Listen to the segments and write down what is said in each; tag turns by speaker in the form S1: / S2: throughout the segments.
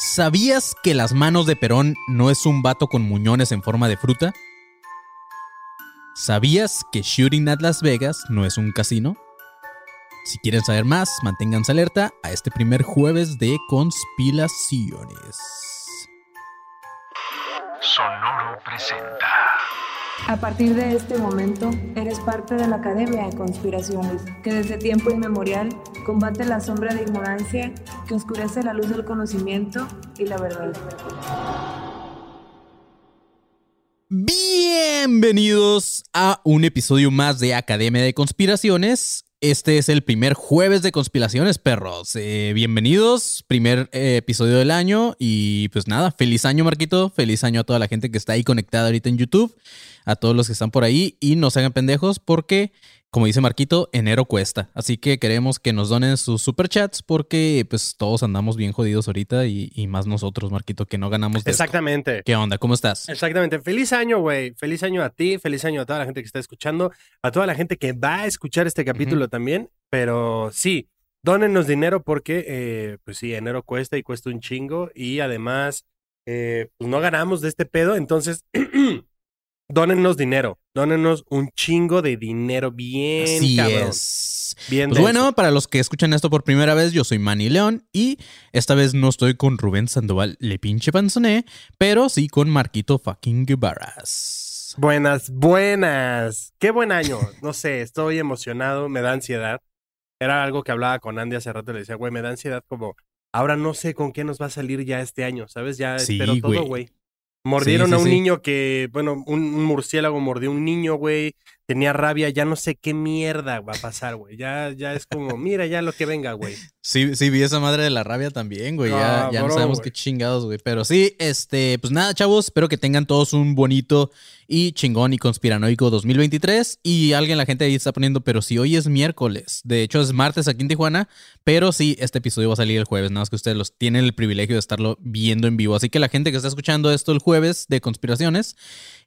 S1: ¿Sabías que las manos de Perón no es un vato con muñones en forma de fruta? ¿Sabías que Shooting at Las Vegas no es un casino? Si quieren saber más, manténganse alerta a este primer jueves de conspiraciones.
S2: Sonoro presenta.
S3: A partir de este momento, eres parte de la Academia de Conspiraciones, que desde tiempo inmemorial combate la sombra de ignorancia que oscurece la luz del conocimiento y la verdad.
S1: Bienvenidos a un episodio más de Academia de Conspiraciones. Este es el primer jueves de conspiraciones, perros. Eh, bienvenidos, primer eh, episodio del año. Y pues nada, feliz año, Marquito. Feliz año a toda la gente que está ahí conectada ahorita en YouTube, a todos los que están por ahí. Y no se hagan pendejos porque, como dice Marquito, enero cuesta. Así que queremos que nos donen sus superchats porque pues todos andamos bien jodidos ahorita y, y más nosotros, Marquito, que no ganamos de esto.
S4: Exactamente.
S1: ¿Qué onda? ¿Cómo estás?
S4: Exactamente. Feliz año, güey. Feliz año a ti, feliz año a toda la gente que está escuchando, a toda la gente que va a escuchar este capítulo también. Pero sí, dónennos dinero porque, eh, pues sí, enero cuesta y cuesta un chingo. Y además, eh, pues no ganamos de este pedo. Entonces, dónennos dinero. Dónennos un chingo de dinero bien,
S1: Así
S4: cabrón.
S1: es.
S4: Bien
S1: Pues bueno, para los que escuchan esto por primera vez, yo soy Manny León y esta vez no estoy con Rubén Sandoval, le pinche panzoné, pero sí con Marquito fucking Guevaras.
S4: Buenas, buenas. Qué buen año. No sé, estoy emocionado, me da ansiedad. Era algo que hablaba con Andy hace rato, le decía, güey, me da ansiedad como, ahora no sé con qué nos va a salir ya este año, ¿sabes? Ya
S1: Sí,
S4: espero todo,
S1: güey.
S4: Mordieron
S1: Sí, sí,
S4: a un niño que, bueno, un, un murciélago mordió a un niño, güey. Tenía rabia, ya no sé qué mierda va a pasar, güey. Ya, ya es como, mira ya lo que venga, güey.
S1: Sí, sí, vi esa madre de la rabia también, güey. Ya,
S4: Ah,
S1: ya no sabemos qué chingados, güey. Pero sí, este, pues nada, chavos, espero que tengan todos un bonito y chingón y conspiranoico 2023. Y alguien, la gente ahí está poniendo, pero si hoy es miércoles. De hecho, es martes aquí en Tijuana. Pero sí, este episodio va a salir el jueves. Nada más que ustedes los tienen el privilegio de estarlo viendo en vivo. Así que la gente que está escuchando esto el jueves de conspiraciones,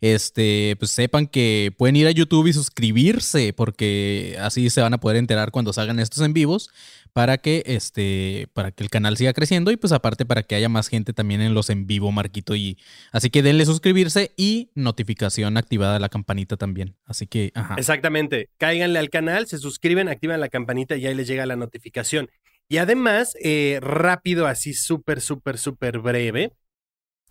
S1: este, pues sepan que pueden ir a YouTube y suscribirse, porque así se van a poder enterar cuando salgan estos en vivos para que este para que el canal siga creciendo y pues aparte para que haya más gente también en los en vivo Marquito y así que denle suscribirse y notificación activada la campanita también así que ajá
S4: Exactamente. Cáiganle al canal, se suscriben, activan la campanita y ahí les llega la notificación. Y además, eh, rápido, así súper, súper, súper breve,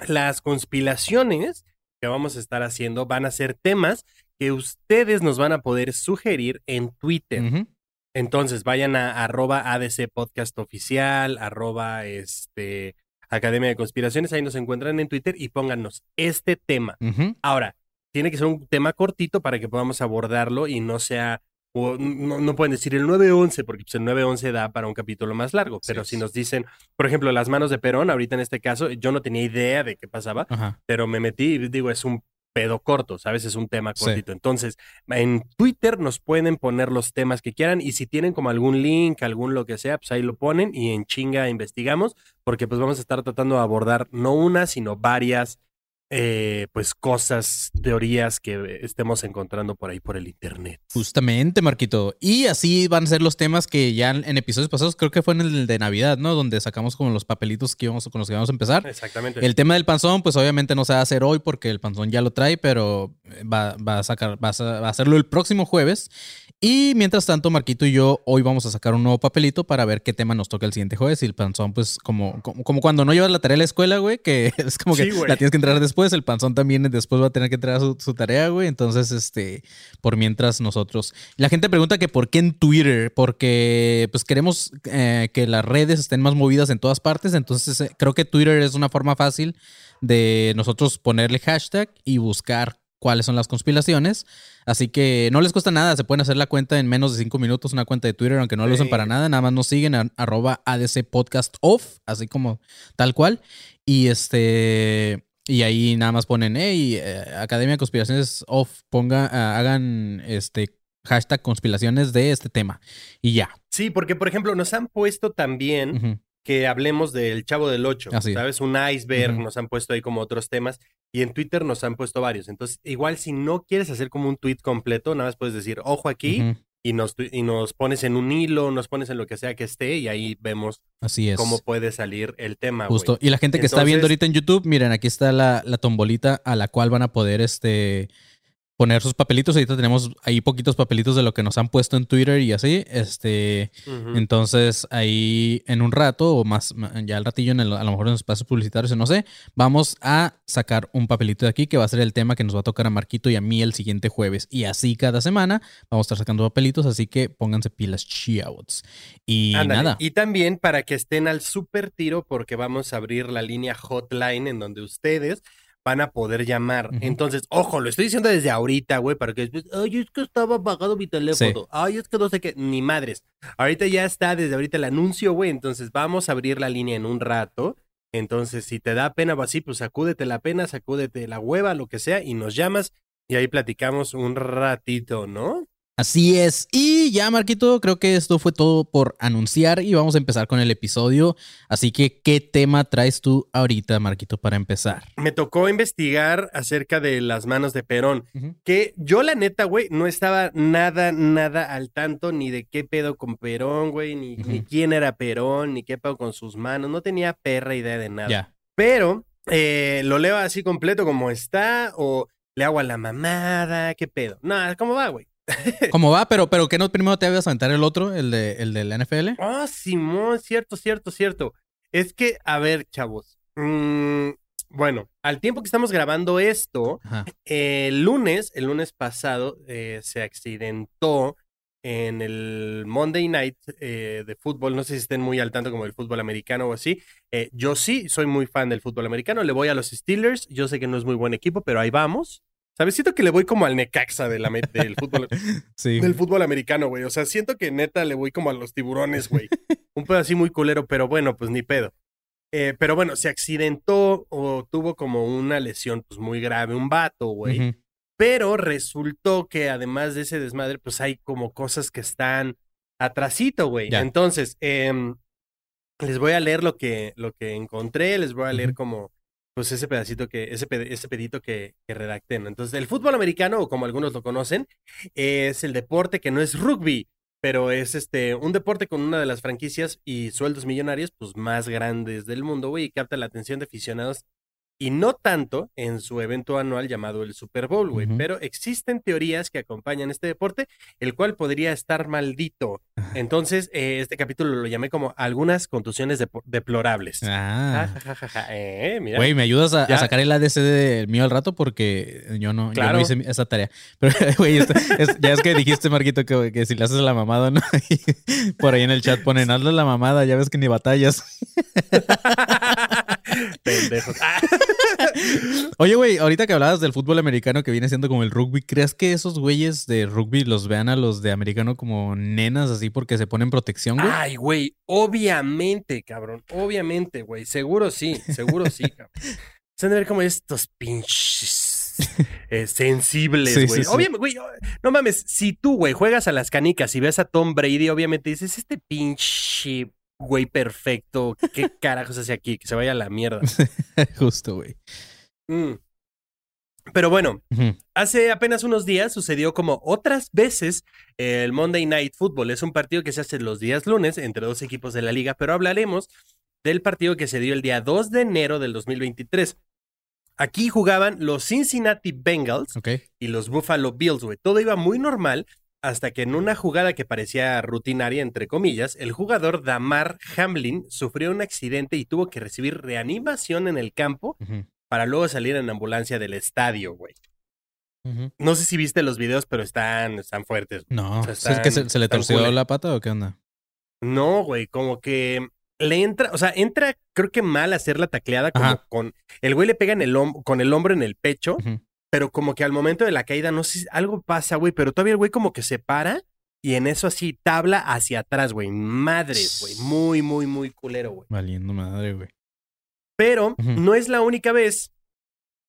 S4: las conspiraciones que vamos a estar haciendo van a ser temas que ustedes nos van a poder sugerir en Twitter. Entonces, vayan a arroba ADC Podcast Oficial, arroba este, Academia de Conspiraciones, ahí nos encuentran en Twitter y pónganos este tema. Ahora, tiene que ser un tema cortito para que podamos abordarlo y no sea, o no, no pueden decir el 911, porque pues, el 911 da para un capítulo más largo, pero
S1: Sí.
S4: si nos dicen, por ejemplo, las manos de Perón, ahorita en este caso, yo no tenía idea de qué pasaba,
S1: Ajá.
S4: pero me metí y digo, es un pedo corto, ¿sabes? Es un tema
S1: Sí.
S4: cortito. Entonces, en Twitter nos pueden poner los temas que quieran y si tienen como algún link, algún lo que sea, pues ahí lo ponen y en chinga investigamos, porque pues vamos a estar tratando de abordar no una, sino varias, eh, pues cosas, teorías que estemos encontrando por ahí por el internet.
S1: Justamente, Marquito. Y así van a ser los temas que ya en episodios pasados, creo que fue en el de Navidad, ¿no? Donde sacamos como los papelitos que íbamos, con los que íbamos a empezar.
S4: Exactamente.
S1: El tema del panzón, pues obviamente no se va a hacer hoy porque el panzón ya lo trae, pero va, va a sacar, va a, va a hacerlo el próximo jueves. Y mientras tanto, Marquito y yo hoy vamos a sacar un nuevo papelito para ver qué tema nos toca el siguiente jueves. Y el panzón, pues, como, como, como cuando no llevas la tarea a la escuela, güey, que es como que
S4: Sí,
S1: la tienes que entrar después. El panzón también después va a tener que entregar su, su tarea, güey. Entonces, este, por mientras nosotros. La gente pregunta que por qué en Twitter, porque pues queremos eh, que las redes estén más movidas en todas partes. Entonces, eh, creo que Twitter es una forma fácil de nosotros ponerle hashtag y buscar cuáles son las conspiraciones. Así que no les cuesta nada, se pueden hacer la cuenta en menos de cinco minutos, una cuenta de Twitter, aunque no lo usen para nada, nada más nos siguen a arroba ADC Podcast Off, así como tal cual. Y este. Y ahí nada más ponen, hey, eh, Academia de Conspiraciones Off, ponga, ah, hagan este hashtag conspiraciones de este tema. Y ya.
S4: Sí, porque por ejemplo nos han puesto también que hablemos del Chavo del Ocho. ¿sabes? Un iceberg, nos han puesto ahí como otros temas y en Twitter nos han puesto varios. Entonces, igual si no quieres hacer como un tweet completo, nada más puedes decir, ojo aquí. Y nos, y nos pones en un hilo, nos pones en lo que sea que esté y ahí vemos
S1: Así es.
S4: cómo puede salir el tema.
S1: Justo. Y la gente que está viendo ahorita en YouTube, miren, aquí está la, la tombolita a la cual van a poder este poner sus papelitos. Ahorita tenemos ahí poquitos papelitos de lo que nos han puesto en Twitter y así. Este, entonces ahí en un rato o más, ya al ratillo, en el- a lo mejor en los espacios publicitarios, no sé, vamos a sacar un papelito de aquí que va a ser el tema que nos va a tocar a Marquito y a mí el siguiente jueves. Y así cada semana vamos a estar sacando papelitos, así que pónganse pilas chiauts. Y
S4: Ándale.
S1: nada.
S4: Y también para que estén al super tiro, porque vamos a abrir la línea hotline en donde ustedes van a poder llamar. Entonces, ojo, lo estoy diciendo desde ahorita, güey, para que después, ay, es que estaba apagado mi teléfono. Ay, es que no sé qué, ni madres. Ahorita ya está desde ahorita el anuncio, güey, entonces vamos a abrir la línea en un rato. Entonces, si te da pena o así, pues sacúdete la pena, sacúdete la hueva, lo que sea, y nos llamas y ahí platicamos un ratito, ¿no?
S1: Así es. Y ya, Marquito, creo que esto fue todo por anunciar y vamos a empezar con el episodio. Así que, ¿qué tema traes tú ahorita, Marquito, para empezar?
S4: Me tocó investigar acerca de las manos de Perón. Que yo, la neta, güey, no estaba nada, nada al tanto ni de qué pedo con Perón, güey, ni, quién era Perón, ni qué pedo con sus manos. No tenía perra idea de nada. Pero eh, lo leo así completo como está, o le hago a la mamada, qué pedo. No, ¿cómo va, güey?
S1: ¿Cómo va? Pero, pero ¿qué no primero te habías a aventar el otro, el de el del NFL?
S4: Ah, Simón, cierto, cierto, cierto. Es que, a ver, chavos. mm, bueno, al tiempo que estamos grabando esto. El lunes, el lunes pasado, eh, se accidentó en el Monday Night eh, de fútbol. No sé si estén muy al tanto como el fútbol americano o así. Eh, yo sí soy muy fan del fútbol americano. Le voy a los Steelers. Yo sé que no es muy buen equipo, pero ahí vamos. ¿Sabes? Siento que le voy como al Necaxa de la me- del fútbol,
S1: Sí.
S4: del fútbol americano, güey. O sea, siento que neta le voy como a los tiburones, güey. Un pedo así muy culero, pero bueno, pues ni pedo. Eh, pero bueno, se accidentó o tuvo como una lesión pues muy grave, un vato, güey. Pero resultó que además de ese desmadre, pues hay como cosas que están atrasito, güey. Entonces, em, les voy a leer lo que, lo que encontré, les voy a leer como, pues ese pedacito que, ese, ped- ese pedito que, que redacté, ¿no? Entonces, el fútbol americano, o como algunos lo conocen, es el deporte que no es rugby, pero es este, un deporte con una de las franquicias y sueldos millonarios, pues más grandes del mundo, güey, y capta la atención de aficionados y no tanto en su evento anual llamado el Super Bowl, güey. Pero existen teorías que acompañan este deporte, el cual podría estar maldito. Entonces, eh, este capítulo lo llamé como algunas contusiones depo- deplorables.
S1: Ah.
S4: Ja, ja, ja, ja, eh, mira.
S1: Güey, ¿me ayudas a, sacar el ADC del mío al rato? Porque yo no, yo
S4: Claro.
S1: no hice esa tarea. Pero, güey, es- ya es que dijiste, Marquito, que, que si le haces la mamada, ¿no? Y por ahí en el chat ponen, hazle la mamada, ya ves que ni batallas.
S4: Pendejos. Ah,
S1: Oye, güey, ahorita que hablabas del fútbol americano que viene siendo como el rugby, ¿crees que esos güeyes de rugby los vean a los de americano como nenas así porque se ponen protección, güey?
S4: Ay, güey, obviamente, cabrón. Obviamente, güey. Seguro sí, seguro sí, cabrón. Se han de ver como estos pinches eh, sensibles, güey.
S1: sí, sí.
S4: Obviamente, güey, no mames, si tú, güey, juegas a las canicas y ves a Tom Brady, obviamente dices, este pinche güey perfecto, ¿qué carajos hace aquí? Que se vaya a la mierda.
S1: Justo, güey.
S4: Mm. Pero bueno. Hace apenas unos días sucedió como otras veces el Monday Night Football. Es un partido que se hace los días lunes entre dos equipos de la liga, pero hablaremos del partido que se dio el día 2 de enero del 2023. Aquí jugaban los Cincinnati Bengals
S1: Ok.
S4: y los Buffalo Bills, güey. Todo iba muy normal hasta que en una jugada que parecía rutinaria, entre comillas, el jugador Damar Hamlin sufrió un accidente y tuvo que recibir reanimación en el campo para luego salir en ambulancia del estadio, güey. No sé si viste los videos, pero están, están fuertes.
S1: No,
S4: O sea,
S1: ¿es que se, le torció
S4: cool.
S1: la pata o qué onda?
S4: No, güey, como que le entra, o sea, entra, creo que mal hacer la tacleada, como
S1: Ajá.
S4: con. El güey le pega en el hom- con el hombro en el pecho. Pero como que al momento de la caída, no sé, si algo pasa, güey, pero todavía el güey como que se para y en eso así tabla hacia atrás, güey. Madres, güey. Muy, muy, muy culero, güey.
S1: Valiendo madre, güey.
S4: Pero no es la única vez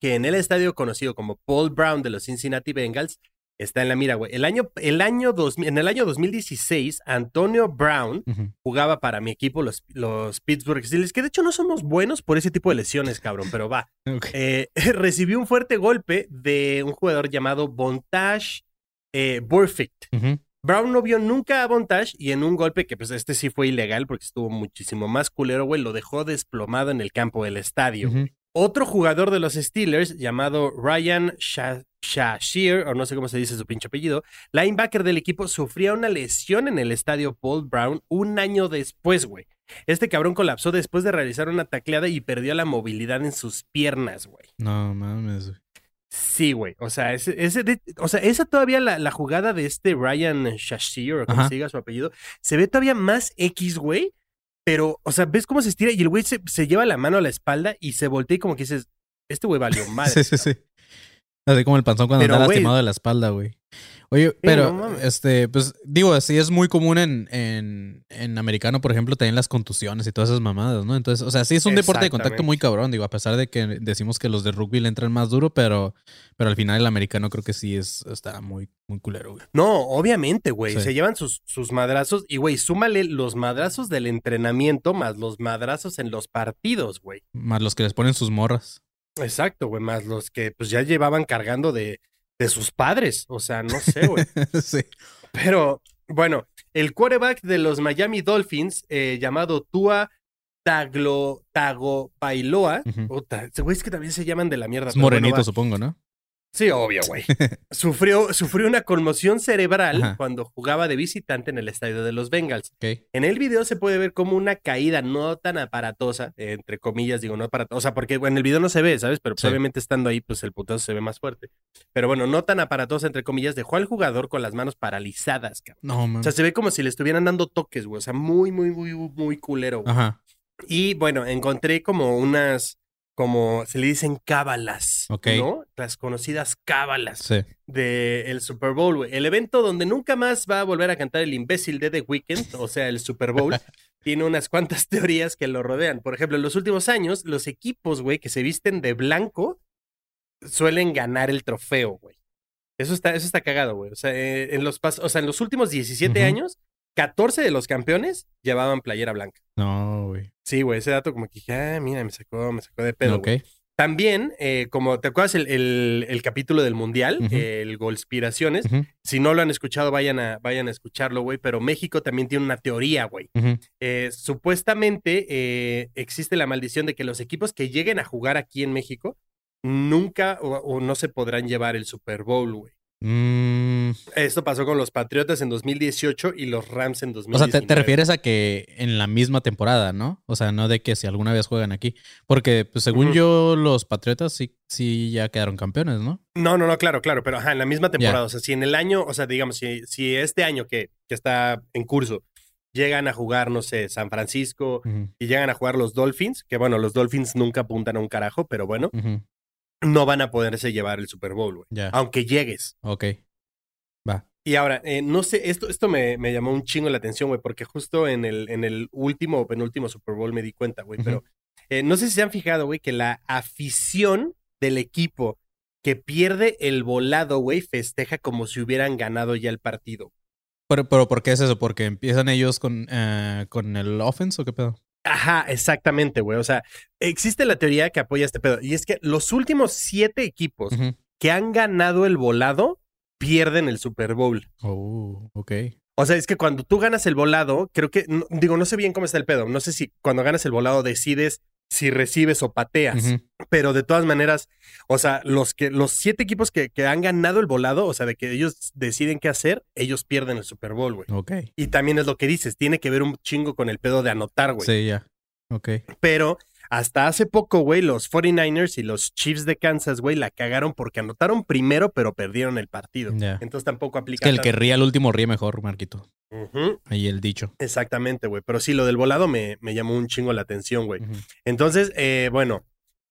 S4: que en el estadio conocido como Paul Brown de los Cincinnati Bengals está en la mira, güey. El año, el año 2000 en el año 2016, Antonio Brown jugaba para mi equipo, los, los Pittsburgh Steelers, que de hecho no somos buenos por ese tipo de lesiones, cabrón, pero va. Eh, recibió un fuerte golpe de un jugador llamado Bontage eh, Burfict. Brown no vio nunca a Bontage y en un golpe que pues este sí fue ilegal porque estuvo muchísimo más culero, güey, lo dejó desplomado en el campo del estadio. Otro jugador de los Steelers, llamado Ryan Sha- Shasheer, o no sé cómo se dice su pinche apellido, linebacker del equipo, sufría una lesión en el estadio Paul Brown un año después, güey. Este cabrón colapsó después de realizar una tacleada y perdió la movilidad en sus piernas, güey.
S1: No mames, güey.
S4: Sí, güey. O sea, ese, ese de- o sea, esa todavía la, la jugada de este Ryan Shasheer, o como
S1: Ajá.
S4: se diga su apellido, se ve todavía más X, güey. Pero, o sea, ves cómo se estira y el güey se, se lleva la mano a la espalda y se voltea y como que dices, este güey valió madre.
S1: Sí, sí, sí. Así como el panzón cuando
S4: Pero,
S1: anda lastimado de la espalda, güey. Oye, pero,
S4: no
S1: este, pues, digo, así es muy común en, en, en americano, por ejemplo, también las contusiones y todas esas mamadas, ¿no? Entonces, o sea, sí es un deporte de contacto muy cabrón, digo, a pesar de que decimos que los de rugby le entran más duro, pero, pero al final el americano creo que sí es, está muy, muy culero, güey.
S4: No, obviamente, güey.
S1: Sí.
S4: Se llevan sus, sus madrazos y, güey, súmale los madrazos del entrenamiento más los madrazos en los partidos, güey.
S1: Más los que les ponen sus morras.
S4: Exacto, güey, más los que pues ya llevaban cargando de, de sus padres. O sea, no sé, güey.
S1: sí.
S4: Pero, bueno, el quarterback de los Miami Dolphins, eh, llamado Tua Taglo, Tago Bailoa, ese güey es que también se llaman de la mierda.
S1: Es
S4: pero bueno,
S1: morenito, supongo, ¿no?
S4: Sí, obvio, güey. sufrió, sufrió una conmoción cerebral
S1: Ajá.
S4: cuando jugaba de visitante en el estadio de los Bengals.
S1: Ok.
S4: En el video se puede ver como una caída no tan aparatosa, entre comillas, digo, no aparatosa, o sea, porque bueno, en el video no se ve, ¿sabes? Pero pues,
S1: Sí.
S4: obviamente estando ahí, pues el putazo se ve más fuerte. Pero bueno, no tan aparatosa, entre comillas, dejó al jugador con las manos paralizadas, cabrón.
S1: No,
S4: O
S1: mames.
S4: sea, se ve como si le estuvieran dando toques, güey. O sea, muy, muy, muy, muy culero, güey.
S1: Ajá.
S4: Y bueno, encontré como unas, como se le dicen cábalas. ¿no? Las conocidas cábalas
S1: Sí.
S4: del Super Bowl, güey. El evento donde nunca más va a volver a cantar el imbécil de The Weeknd, o sea, el Super Bowl, tiene unas cuantas teorías que lo rodean. Por ejemplo, en los últimos años, los equipos, güey, que se visten de blanco suelen ganar el trofeo, güey. Eso está, eso está cagado, güey. O sea, eh, en los o sea, en los últimos 17
S1: Ujú.
S4: años, 14 de los campeones llevaban playera blanca.
S1: No, güey.
S4: Sí, güey, ese dato como que dije, ah, mira, me sacó, me sacó de pedo,
S1: ok.
S4: güey. También, eh, como te acuerdas el, el- el capítulo del Mundial, el Golspiraciones, si no lo han escuchado, vayan a, vayan a escucharlo, güey, pero México también tiene una teoría, güey. Eh, supuestamente eh, existe la maldición de que los equipos que lleguen a jugar aquí en México nunca o, o no se podrán llevar el Super Bowl, güey.
S1: Mm,
S4: Esto pasó con los Patriotas en 2018 y los Rams en
S1: o
S4: 2019.
S1: sea, te, te refieres a que en la misma temporada, ¿no? O sea, no de que si alguna vez juegan aquí. Porque, pues, según yo, los Patriotas sí, sí ya quedaron campeones, ¿no?
S4: No, no, no, claro, claro, pero ajá, en la misma temporada. O sea, si en el año, o sea, digamos, si, si este año que, que está en curso llegan a jugar, no sé, San Francisco y llegan a jugar los Dolphins, que bueno, los Dolphins nunca apuntan a un carajo, pero bueno. No van a poderse llevar el Super Bowl, güey. Aunque llegues.
S1: Ok. Va.
S4: Y ahora, eh, no sé, esto, esto me, me llamó un chingo la atención, güey, porque justo en el, en el último o penúltimo Super Bowl me di cuenta, güey, pero eh, no sé si se han fijado, güey, que la afición del equipo que pierde el volado, güey, festeja como si hubieran ganado ya el partido.
S1: Pero, pero ¿por qué es eso? ¿Porque empiezan ellos con, eh, con el offense o qué pedo?
S4: Ajá, exactamente, güey. O sea, existe la teoría que apoya este pedo. Y es que los últimos siete equipos que han ganado el volado pierden el Super Bowl.
S1: Oh, ok.
S4: O sea, es que cuando tú ganas el volado, creo que, no- digo, no sé bien cómo está el pedo. No sé si cuando ganas el volado decides si recibes o pateas. Pero de todas maneras, o sea, los que, los siete equipos que, que han ganado el volado, o sea, de que ellos deciden qué hacer, ellos pierden el Super Bowl, güey.
S1: Ok.
S4: Y también es lo que dices, tiene que ver un chingo con el pedo de anotar, güey.
S1: Sí, ya. Ok.
S4: Pero hasta hace poco, güey, los 49ers y los Chiefs de Kansas, güey, la cagaron porque anotaron primero, pero perdieron el partido. Entonces tampoco
S1: Es
S4: aplica.
S1: que el que ríe al último ríe mejor, Marquito. Ahí el dicho.
S4: Exactamente, güey. Pero sí, lo del volado me, me llamó un chingo la atención, güey. Entonces, eh, bueno,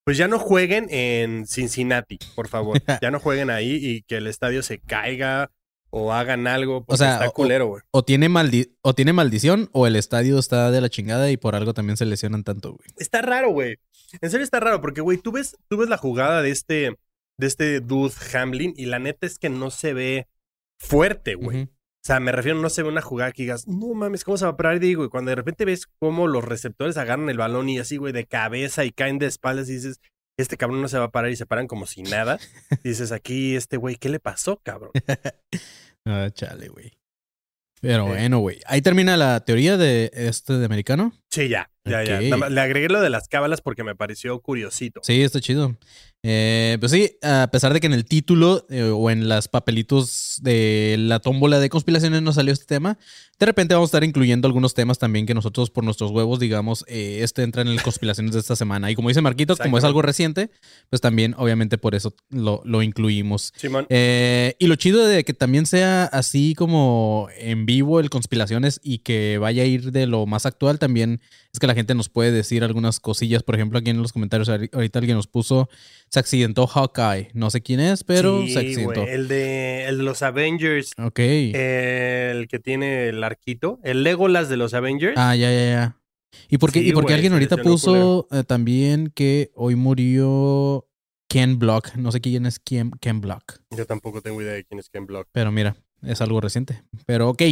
S4: pues ya no jueguen en Cincinnati, por favor. ya no jueguen ahí y que el estadio se caiga o hagan algo. Porque
S1: sea,
S4: está
S1: o-
S4: culero, güey.
S1: O tiene, maldi o tiene maldición o el estadio está de la chingada y por algo también se lesionan tanto, güey.
S4: Está raro, güey. En serio está raro, porque, güey, tú ves, tú ves la jugada de este, de este dude Hamlin y la neta es que no se ve fuerte, güey. O sea, me refiero, no se ve una jugada que digas, no mames, ¿cómo se va a parar? Y digo, y cuando de repente ves cómo los receptores agarran el balón y así, güey, de cabeza y caen de espaldas y dices, este cabrón no se va a parar y se paran como si nada. Dices, aquí, este güey, ¿qué le pasó, cabrón?
S1: Ah, chale, güey. Pero
S4: Eh.
S1: bueno, güey. Ahí termina la teoría de este de americano.
S4: Sí, ya, ya, ya. Le agregué lo de las cábalas porque me pareció curiosito.
S1: Sí, está chido. Eh, pues sí, a pesar de que en el título eh, o en las papelitos de la tómbola de conspiraciones no salió este tema, de repente vamos a estar incluyendo algunos temas también que nosotros por nuestros huevos, digamos, eh, este entra en el conspiraciones de esta semana. Y como dice Marquito, como es algo reciente, pues también obviamente por eso lo, lo incluimos.
S4: Simón.
S1: Eh, y lo chido de que también sea así como en vivo el conspiraciones y que vaya a ir de lo más actual también es que la gente nos puede decir algunas cosillas. Por ejemplo, aquí en los comentarios ahori- ahorita alguien nos puso se accidentó Hawkeye. No sé quién es, pero
S4: Sí,
S1: se accidentó.
S4: El de, el de los Avengers,
S1: Ok.
S4: el que tiene el arquito, el Legolas de los Avengers.
S1: ah, ya, ya, ya. ¿Y por qué,
S4: Sí,
S1: y por qué
S4: güey,
S1: alguien ahorita puso eh, también que hoy murió Ken Block? No sé quién es Ken, Ken Block.
S4: Yo tampoco tengo idea de quién es Ken Block.
S1: Pero mira, es algo reciente. Pero ok.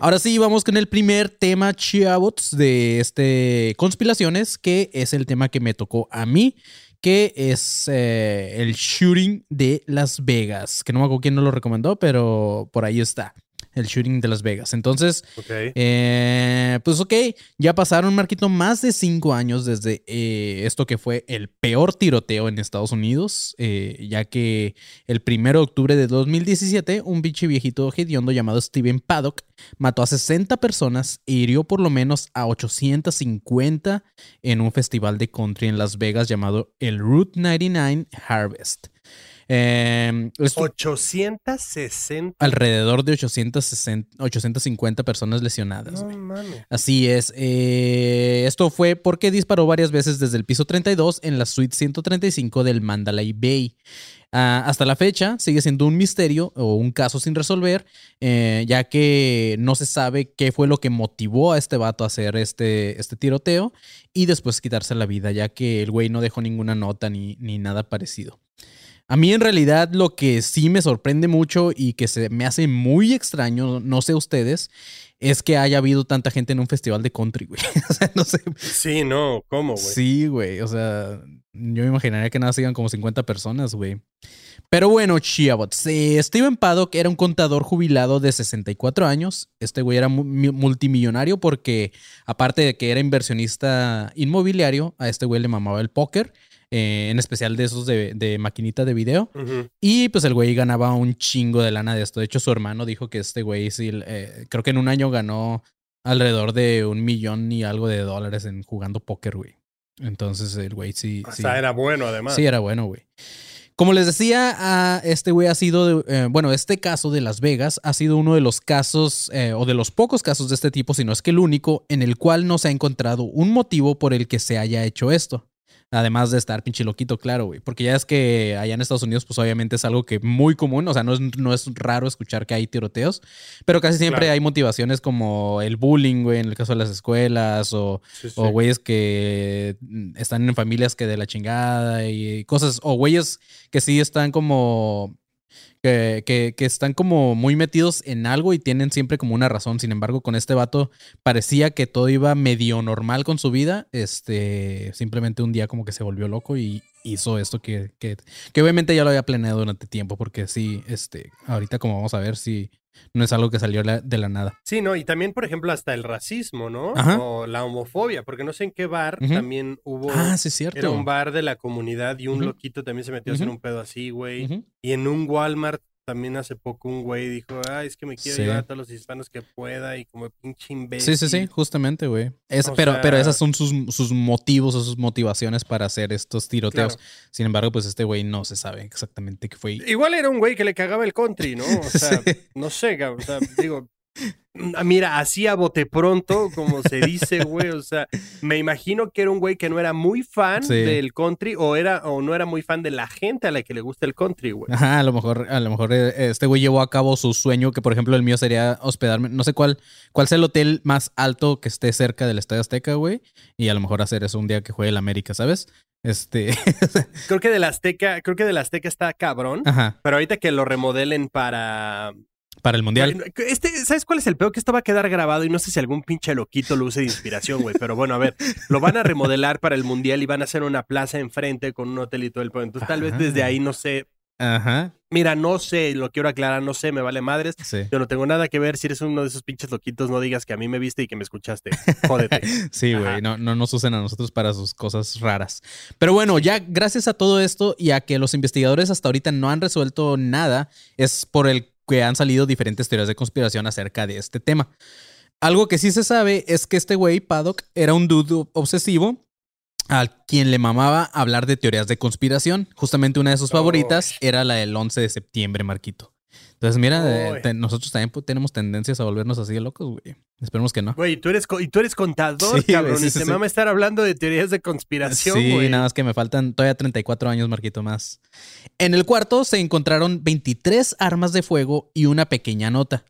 S1: Ahora sí, vamos con el primer tema, chavos, de este Conspiraciones, que es el tema que me tocó a mí, que es eh, el shooting de Las Vegas. Que no me acuerdo quién nos lo recomendó, pero por ahí está. El shooting de Las Vegas. Entonces, eh, pues ok, ya pasaron, Marquito, más de cinco años desde eh, esto que fue el peor tiroteo en Estados Unidos, eh, ya que el 1 de octubre de 2017, un pinche viejito hediondo llamado Steven Paddock mató a 60 personas e hirió por lo menos a 850 en un festival de country en Las Vegas llamado el Route 99 Harvest. Eh, esto-
S4: 860.
S1: alrededor de 860, 850 personas lesionadas.
S4: No
S1: güey.
S4: mames.
S1: Así es. eh, esto fue porque disparó varias veces desde el piso 32 en la suite 135 del Mandalay Bay. Ah, hasta la fecha sigue siendo un misterio o un caso sin resolver, eh, ya que no se sabe qué fue lo que motivó a este vato a hacer este, este tiroteo y después quitarse la vida, ya que el güey no dejó ninguna nota ni, ni nada parecido. A mí en realidad lo que sí me sorprende mucho y que se me hace muy extraño, no sé ustedes, es que haya habido tanta gente en un festival de country, güey. o sea, no sé.
S4: Sí, no, ¿cómo, güey?
S1: Sí, güey. O sea, yo me imaginaría que nada sigan como 50 personas, güey. Pero bueno, Chiabots. eh, Steven Paddock era un contador jubilado de 64 años. Este güey era mu- mi- multimillonario porque, aparte de que era inversionista inmobiliario, a este güey le mamaba el póker, eh, en especial de esos de, de maquinita de video. Y pues el güey ganaba un chingo de lana de esto. De hecho, su hermano dijo que este güey sí, eh, creo que en un año ganó alrededor de un millón y algo de dólares en jugando póker, güey. Entonces el güey sí.
S4: O
S1: sí.
S4: sea, era bueno además.
S1: Sí, era bueno, güey. Como les decía, este güey ha sido, eh, bueno, este caso de Las Vegas ha sido uno de los casos, eh, o de los pocos casos de este tipo, si no es que el único, en el cual no se ha encontrado un motivo por el que se haya hecho esto. Además de estar pinche loquito, claro, güey. Porque ya es que allá en Estados Unidos, pues obviamente es algo que muy común. O sea, no es, no es raro escuchar que hay tiroteos. Pero casi siempre
S4: Claro.
S1: hay motivaciones como el bullying, güey, en el caso de las escuelas. O,
S4: Sí, sí.
S1: o güeyes que están en familias que de la chingada y cosas. O güeyes que sí están como. Que, que- están como muy metidos en algo y tienen siempre como una razón. Sin embargo, con este vato parecía que todo iba medio normal con su vida. Este, simplemente un día como que se volvió loco y hizo esto que, que, que obviamente ya lo había planeado durante tiempo. Porque sí, este, ahorita como vamos a ver, sí, no es algo que salió de la nada.
S4: Sí, no, y también, por ejemplo, hasta el racismo, ¿no?
S1: Ajá.
S4: O la homofobia, porque no sé en qué bar también hubo.
S1: Ah, sí, es cierto.
S4: Era un bar de la comunidad y un loquito también se metió a hacer un pedo así, güey. Y en un Walmart también hace poco un güey dijo, ay, es que me quiero
S1: Sí.
S4: llevar a todos los hispanos que pueda y como pinche imbécil.
S1: Sí, sí, sí, justamente, güey. Es- pero,
S4: sea-
S1: pero esas son sus, sus motivos o sus motivaciones para hacer estos tiroteos.
S4: Claro.
S1: Sin embargo, pues este güey no se sabe exactamente qué fue.
S4: Igual era un güey que le cagaba el country, ¿no? O sea,
S1: Sí.
S4: no sé, o sea, digo, ah, mira, así a bote pronto, como se dice, güey, o sea, me imagino que era un güey que no era muy fan
S1: Sí.
S4: del country o era o no era muy fan de la gente a la que le gusta el country, güey.
S1: Ajá, a lo mejor, a lo mejor eh, este güey llevó a cabo su sueño, que por ejemplo el mío sería hospedarme, no sé cuál, cuál sea el hotel más alto que esté cerca del Estadio Azteca, güey. Y a lo mejor hacer eso un día que juegue el América, ¿sabes? Este.
S4: Creo que del Azteca, creo que del Azteca está cabrón,
S1: Ajá.
S4: pero ahorita que lo remodelen para
S1: Para el mundial.
S4: Este, ¿sabes cuál es el peor? Que esto va a quedar grabado y no sé si algún pinche loquito lo use de inspiración, güey. Pero bueno, a ver, lo van a remodelar para el mundial y van a hacer una plaza enfrente con un hotel y todo el pedo. Entonces, tal vez desde ahí, no sé,
S1: Ajá.
S4: Mira, no sé, lo quiero aclarar, no sé, me vale madres.
S1: Sí.
S4: Yo no tengo nada que ver. Si eres uno de esos pinches loquitos, no digas que a mí me viste y que me escuchaste. Jódete.
S1: Sí, güey, no, no nos usen a nosotros para sus cosas raras. Pero bueno, ya gracias a todo esto y a que los investigadores hasta ahorita no han resuelto nada, es por el que han salido diferentes teorías de conspiración acerca de este tema. Algo que sí se sabe es que este güey, Paddock, era un dude obsesivo al quien le mamaba hablar de teorías de conspiración. Justamente una de sus
S4: Oh.
S1: favoritas era la del 11 de septiembre, Marquito. Entonces, mira, eh, te- nosotros también tenemos tendencias a volvernos así de locos, güey. Esperemos que no.
S4: Güey, y tú eres, y tú eres contador,
S1: Sí,
S4: cabrón.
S1: sí,
S4: y
S1: sí,
S4: se
S1: sí.
S4: mama estar hablando de teorías de conspiración,
S1: Sí,
S4: güey.
S1: nada más que me faltan todavía 34 años, Marquito, más. En el cuarto se encontraron 23 armas de fuego y una pequeña nota.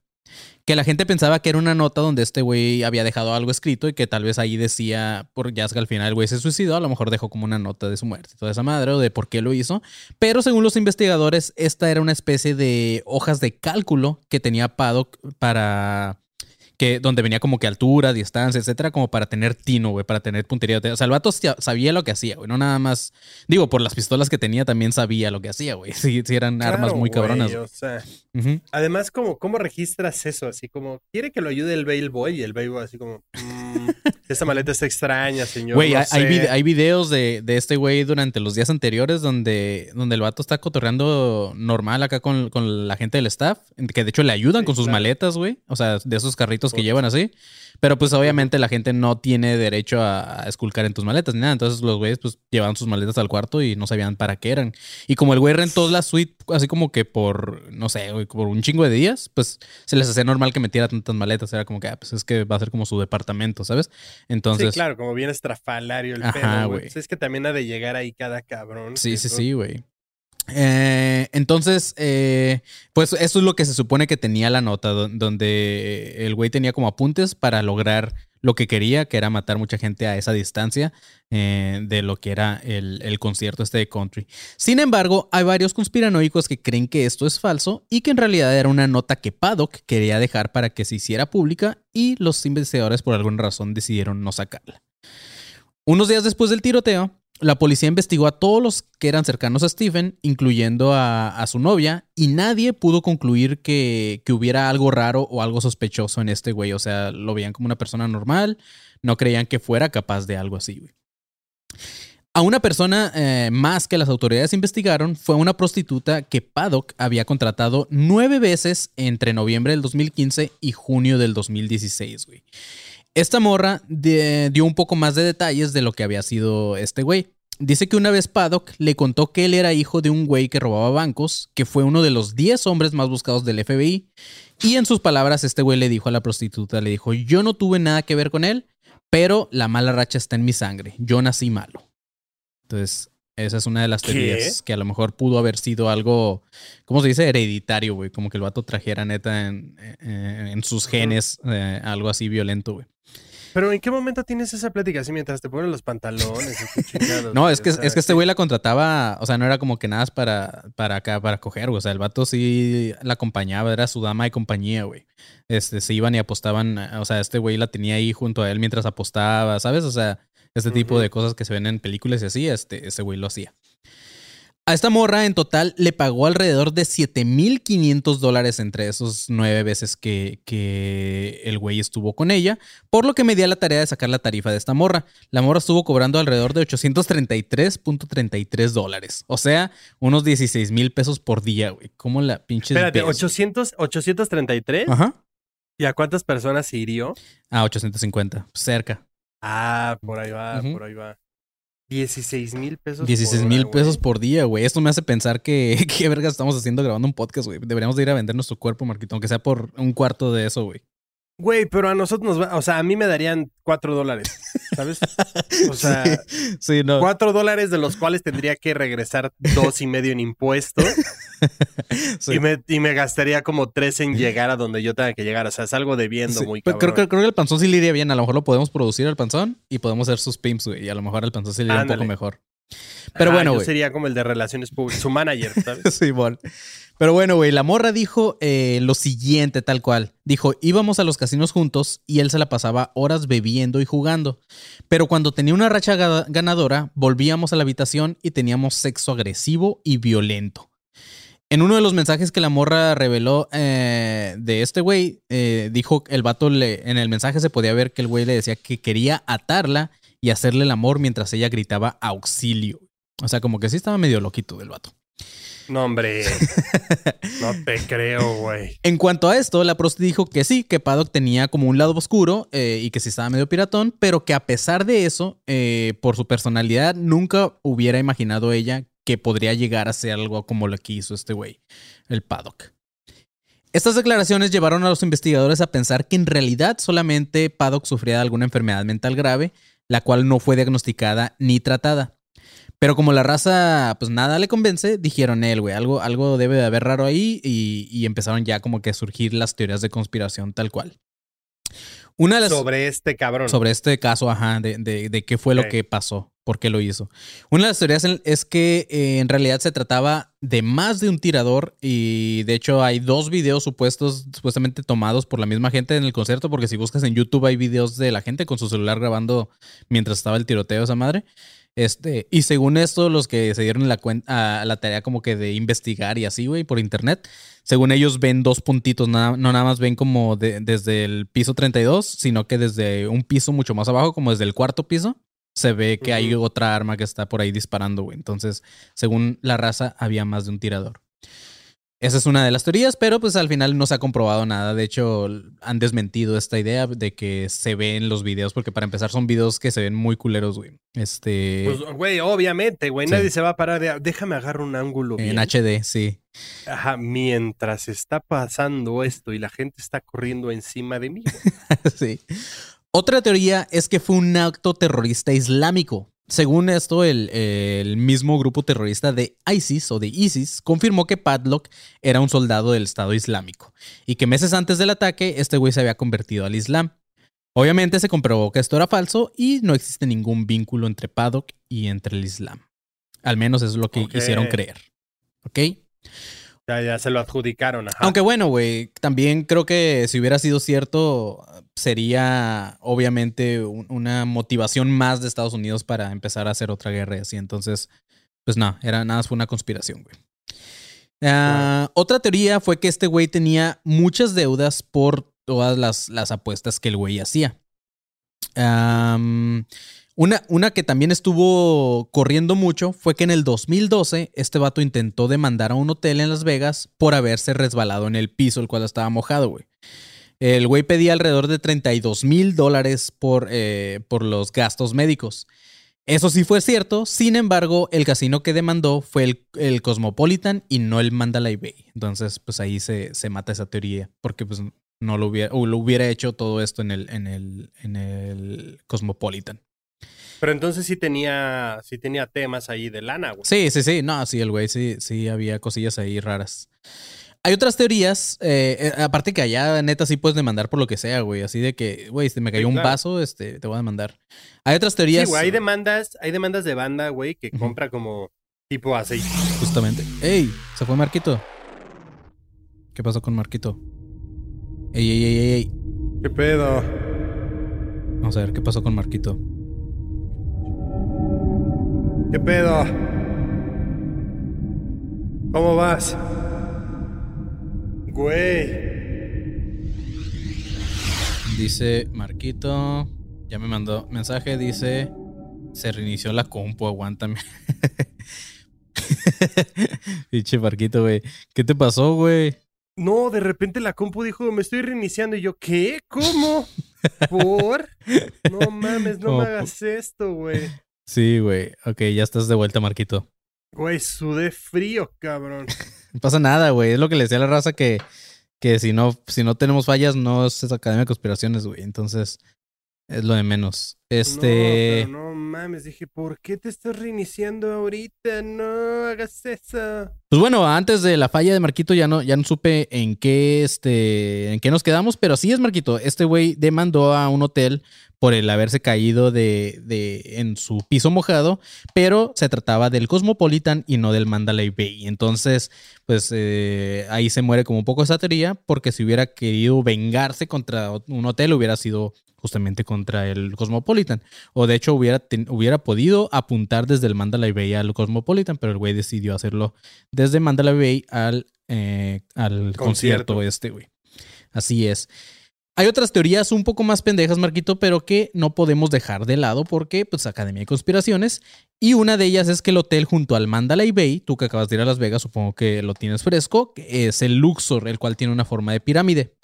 S1: Que la gente pensaba que era una nota donde este güey había dejado algo escrito y que tal vez ahí decía, por ya que al final el güey se suicidó, a lo mejor dejó como una nota de su muerte, y toda esa madre o de por qué lo hizo. Pero según los investigadores, esta era una especie de hojas de cálculo que tenía Paddock para que donde venía como que altura, distancia, etcétera, como para tener tino, güey, para tener puntería. O sea, el vato sa- sabía lo que hacía, güey, no nada más. Digo, por las pistolas que tenía también sabía lo que hacía, güey. Sí, sí eran armas muy
S4: güey,
S1: cabronas.
S4: O sea,
S1: Ujú.
S4: además, como, ¿cómo registras eso? Así como, quiere que lo ayude el bail boy y el bail boy así como, "Mm, esta maleta está extraña, señor.
S1: Güey,
S4: no
S1: hay, hay
S4: sé".
S1: vide- hay videos de, de este güey durante los días anteriores donde, donde el vato está cotorreando normal acá con, con la gente del staff, que de hecho le ayudan
S4: Sí,
S1: con sus
S4: claro.
S1: maletas, güey. O sea, de esos carritos que llevan así. Pero pues obviamente la gente no tiene derecho a, a esculcar en tus maletas ni nada. Entonces los güeyes pues llevaban sus maletas al cuarto y no sabían para qué eran. Y como el güey rentó la suite así como que por, no sé, güey, por un chingo de días, pues se les hacía normal que metiera tantas maletas. Era como que, ah, pues es que va a ser como su departamento, ¿sabes? Entonces...
S4: sí, claro, como bien estrafalario el
S1: Ajá,
S4: pedo,
S1: güey.
S4: es que también ha de llegar ahí cada cabrón.
S1: Sí, sí, sí, güey. Eh, entonces, eh, pues eso es lo que se supone que tenía la nota, don- donde el güey tenía como apuntes para lograr lo que quería, que era matar mucha gente a esa distancia eh, de lo que era el, el concierto este de country. Sin embargo, hay varios conspiranoicos que creen que esto es falso y que en realidad era una nota que Paddock quería dejar para que se hiciera pública y los investigadores por alguna razón decidieron no sacarla. Unos días después del tiroteo, la policía investigó a todos los que eran cercanos a Stephen, incluyendo a, su novia, y nadie pudo concluir que, que hubiera algo raro o algo sospechoso en este güey. O sea, lo veían como una persona normal, no creían que fuera capaz de algo así. A una persona eh, más que las autoridades investigaron fue una prostituta que Paddock había contratado nueve veces entre noviembre del 2015 y junio del 2016, güey. Esta morra dio un poco más de detalles de lo que había sido este güey. Dice que una vez Paddock le contó que él era hijo de un güey que robaba bancos, que fue uno de los 10 hombres más buscados del FBI. Y en sus palabras, este güey le dijo a la prostituta, le dijo, yo no tuve nada que ver con él, pero la mala racha está en mi sangre. Yo nací malo. Entonces, esa es una de las
S4: ¿Qué?
S1: teorías que a lo mejor pudo haber sido algo, ¿cómo se dice? Hereditario, güey. Como que el vato trajera neta en, en- en sus genes eh, algo así violento, güey.
S4: Pero ¿en qué momento tienes esa plática así mientras te ponen los pantalones? chingados,
S1: No, es que, es que este güey la contrataba, o sea, no era como que nada para, para acá, para coger, güey. O sea, el vato sí la acompañaba, era su dama de compañía, güey. Este, se iban y apostaban, o sea, este güey la tenía ahí junto a él mientras apostaba, ¿sabes? O sea, este tipo de cosas que se ven en películas y así, este, ese güey lo hacía. A esta morra en total le pagó alrededor de 7.500 dólares entre esos nueve veces que, que el güey estuvo con ella, por lo que me di a la tarea de sacar la tarifa de esta morra. La morra estuvo cobrando alrededor de 833.33 dólares, o sea, unos 16 mil pesos por día, güey. ¿Cómo la pinche...
S4: Espérate, 800, 833.
S1: Ajá.
S4: ¿Y a cuántas personas se hirió?
S1: Ah, 850, cerca.
S4: Ah, por ahí va, por ahí va. 16 mil pesos.
S1: 16
S4: por
S1: mil pesos por día, güey. Esto me hace pensar que qué verga estamos haciendo grabando un podcast, güey. Deberíamos de ir a vender nuestro cuerpo, Marquito, aunque sea por un cuarto de eso, güey.
S4: Güey, pero a nosotros nos va, o sea, a mí me darían 4 dólares, ¿sabes? O sea,
S1: sí, sí, no.
S4: 4 dólares de los cuales tendría que regresar dos y medio en impuestos
S1: Sí.
S4: y, me, y me gastaría como 3 en llegar a donde yo tenga que llegar. O sea, salgo debiendo
S1: Sí,
S4: muy
S1: pero
S4: cabrón.
S1: creo, que- creo que el panzón sí le iría bien. A lo mejor lo podemos producir al panzón y podemos hacer sus pimps, güey. Y a lo mejor al panzón sí le iría un poco mejor. Pero
S4: Ah,
S1: bueno,
S4: yo sería como el de relaciones públicas, su manager, ¿sabes?
S1: Sí, bon. Pero bueno, güey, la morra dijo eh, lo siguiente, tal cual. Dijo, íbamos a los casinos juntos y él se la pasaba horas bebiendo y jugando. Pero cuando tenía una racha ga- ganadora, volvíamos a la habitación y teníamos sexo agresivo y violento. En uno de los mensajes que la morra reveló eh, de este güey, eh, dijo el vato le, en el mensaje se podía ver que el güey le decía que quería atarla y hacerle el amor mientras ella gritaba auxilio. O sea, como que sí estaba medio loquito del vato.
S4: No, hombre. no te creo, güey.
S1: En cuanto a esto, la prosti dijo que sí, que Paddock tenía como un lado oscuro eh, y que sí estaba medio piratón, pero que a pesar de eso, eh, por su personalidad, nunca hubiera imaginado ella que podría llegar a ser algo como lo que hizo este güey, el Paddock. Estas declaraciones llevaron a los investigadores a pensar que en realidad solamente Paddock sufría de alguna enfermedad mental grave, la cual no fue diagnosticada ni tratada. Pero como la raza, pues nada le convence, dijeron él, güey, algo, algo debe de haber raro ahí y, y empezaron ya como que a surgir las teorías de conspiración tal cual. Una de las,
S4: Sobre este cabrón.
S1: sobre este caso, ajá, de, de, de qué fue lo que pasó, por qué lo hizo. Una de las teorías es que eh, en realidad se trataba de más de un tirador y de hecho hay dos videos supuestos, supuestamente tomados por la misma gente en el concierto, porque si buscas en YouTube hay videos de la gente con su celular grabando mientras estaba el tiroteo esa madre. Este, y según esto, los que se dieron la, cuen- a la tarea como que de investigar y así, güey, por internet, según ellos ven dos puntitos, nada- no nada más ven como de- desde el piso 32, sino que desde un piso mucho más abajo, como desde el cuarto piso, se ve que hay otra arma que está por ahí disparando, güey. Entonces, según la raza, había más de un tirador. Esa es una de las teorías, pero pues al final no se ha comprobado nada. De hecho, han desmentido esta idea de que se ve en los videos, porque para empezar son videos que se ven muy culeros, güey. Este.
S4: Pues, güey, obviamente, güey.
S1: Sí.
S4: Nadie se va a parar de. Déjame agarrar un ángulo
S1: en
S4: bien.
S1: HD, sí.
S4: Ajá, mientras está pasando esto y la gente está corriendo encima de mí.
S1: sí. Otra teoría es que fue un acto terrorista islámico. Según esto, el, el mismo grupo terrorista de ISIS o de ISIS confirmó que Padlock era un soldado del Estado Islámico y que meses antes del ataque este güey se había convertido al Islam. Obviamente se comprobó que esto era falso y no existe ningún vínculo entre Paddock y entre el Islam. Al menos eso es lo que hicieron creer. ¿Ok?
S4: Ya, ya se lo adjudicaron. Ajá.
S1: Aunque bueno, güey, también creo que si hubiera sido cierto, sería obviamente un- una motivación más de Estados Unidos para empezar a hacer otra guerra y así. Entonces, pues no, era nada más fue una conspiración, güey. Ah, Otra teoría fue que este güey tenía muchas deudas por todas las, las apuestas que el güey hacía. Una, una que también estuvo corriendo mucho fue que en el 2012 este vato intentó demandar a un hotel en Las Vegas por haberse resbalado en el piso, el cual estaba mojado, güey. El güey pedía alrededor de 32 mil dólares por, eh, por los gastos médicos. Eso sí fue cierto, sin embargo, el casino que demandó fue el, el Cosmopolitan y no el Mandalay Bay. Entonces, pues ahí se, se mata esa teoría, porque pues no lo hubiera, o lo hubiera hecho todo esto en el, en el, en el Cosmopolitan.
S4: Pero entonces sí tenía, sí tenía temas ahí de lana, güey.
S1: Sí, sí, sí. No, sí, el güey sí, sí había cosillas ahí raras. Hay otras teorías, eh, eh, aparte que allá neta sí puedes demandar por lo que sea, güey. Así de que, güey, si me cayó
S4: Sí,
S1: un
S4: claro.
S1: vaso, este, te voy a demandar. Hay otras
S4: Sí,
S1: teorías.
S4: güey, hay demandas, hay demandas de banda, güey, que compra como tipo aceite.
S1: Justamente. ¡Ey! Se fue Marquito. ¿Qué pasó con Marquito? ¡Ey, ey, ey, ey! ey!
S4: ¿Qué pedo?
S1: Vamos a ver qué pasó con Marquito.
S4: ¿Qué pedo? ¿Cómo vas? Güey.
S1: Dice Marquito. Ya me mandó mensaje. Dice. Se reinició la compu, aguántame. Pinche Marquito, güey. ¿Qué te pasó, güey?
S4: No, de repente la compu dijo, me estoy reiniciando. Y yo, ¿qué? ¿Cómo? ¿Por? No mames, no
S1: Como
S4: me hagas esto, güey.
S1: Sí, güey. Ok, ya estás de vuelta, Marquito.
S4: Güey, sudé frío, cabrón.
S1: No pasa nada, güey. Es lo que le decía a la raza que, que si no, si no tenemos fallas, no es Academia de Conspiraciones, güey. Entonces, es lo de menos. Este.
S4: No, pero no mames, dije, ¿por qué te estás reiniciando ahorita? No hagas eso.
S1: Pues bueno, antes de la falla de Marquito ya no, ya no supe en qué, este, en qué nos quedamos, pero sí es Marquito. Este güey demandó a un hotel por el haberse caído de, de, en su piso mojado, pero se trataba del Cosmopolitan y no del Mandalay Bay. Entonces, pues eh, ahí se muere como un poco esa teoría, porque si hubiera querido vengarse contra un hotel hubiera sido justamente contra el Cosmopolitan. O de hecho hubiera, ten- hubiera podido apuntar desde el Mandalay Bay al Cosmopolitan, pero el güey decidió hacerlo desde Mandalay Bay al, eh, al concierto.
S4: Concierto.
S1: este, güey. Así es. Hay otras teorías un poco más pendejas, Marquito, pero que no podemos dejar de lado porque, pues, Academia de Conspiraciones. Y una de ellas es que el hotel junto al Mandalay Bay, tú que acabas de ir a Las Vegas, supongo que lo tienes fresco, es el Luxor, el cual tiene una forma de pirámide.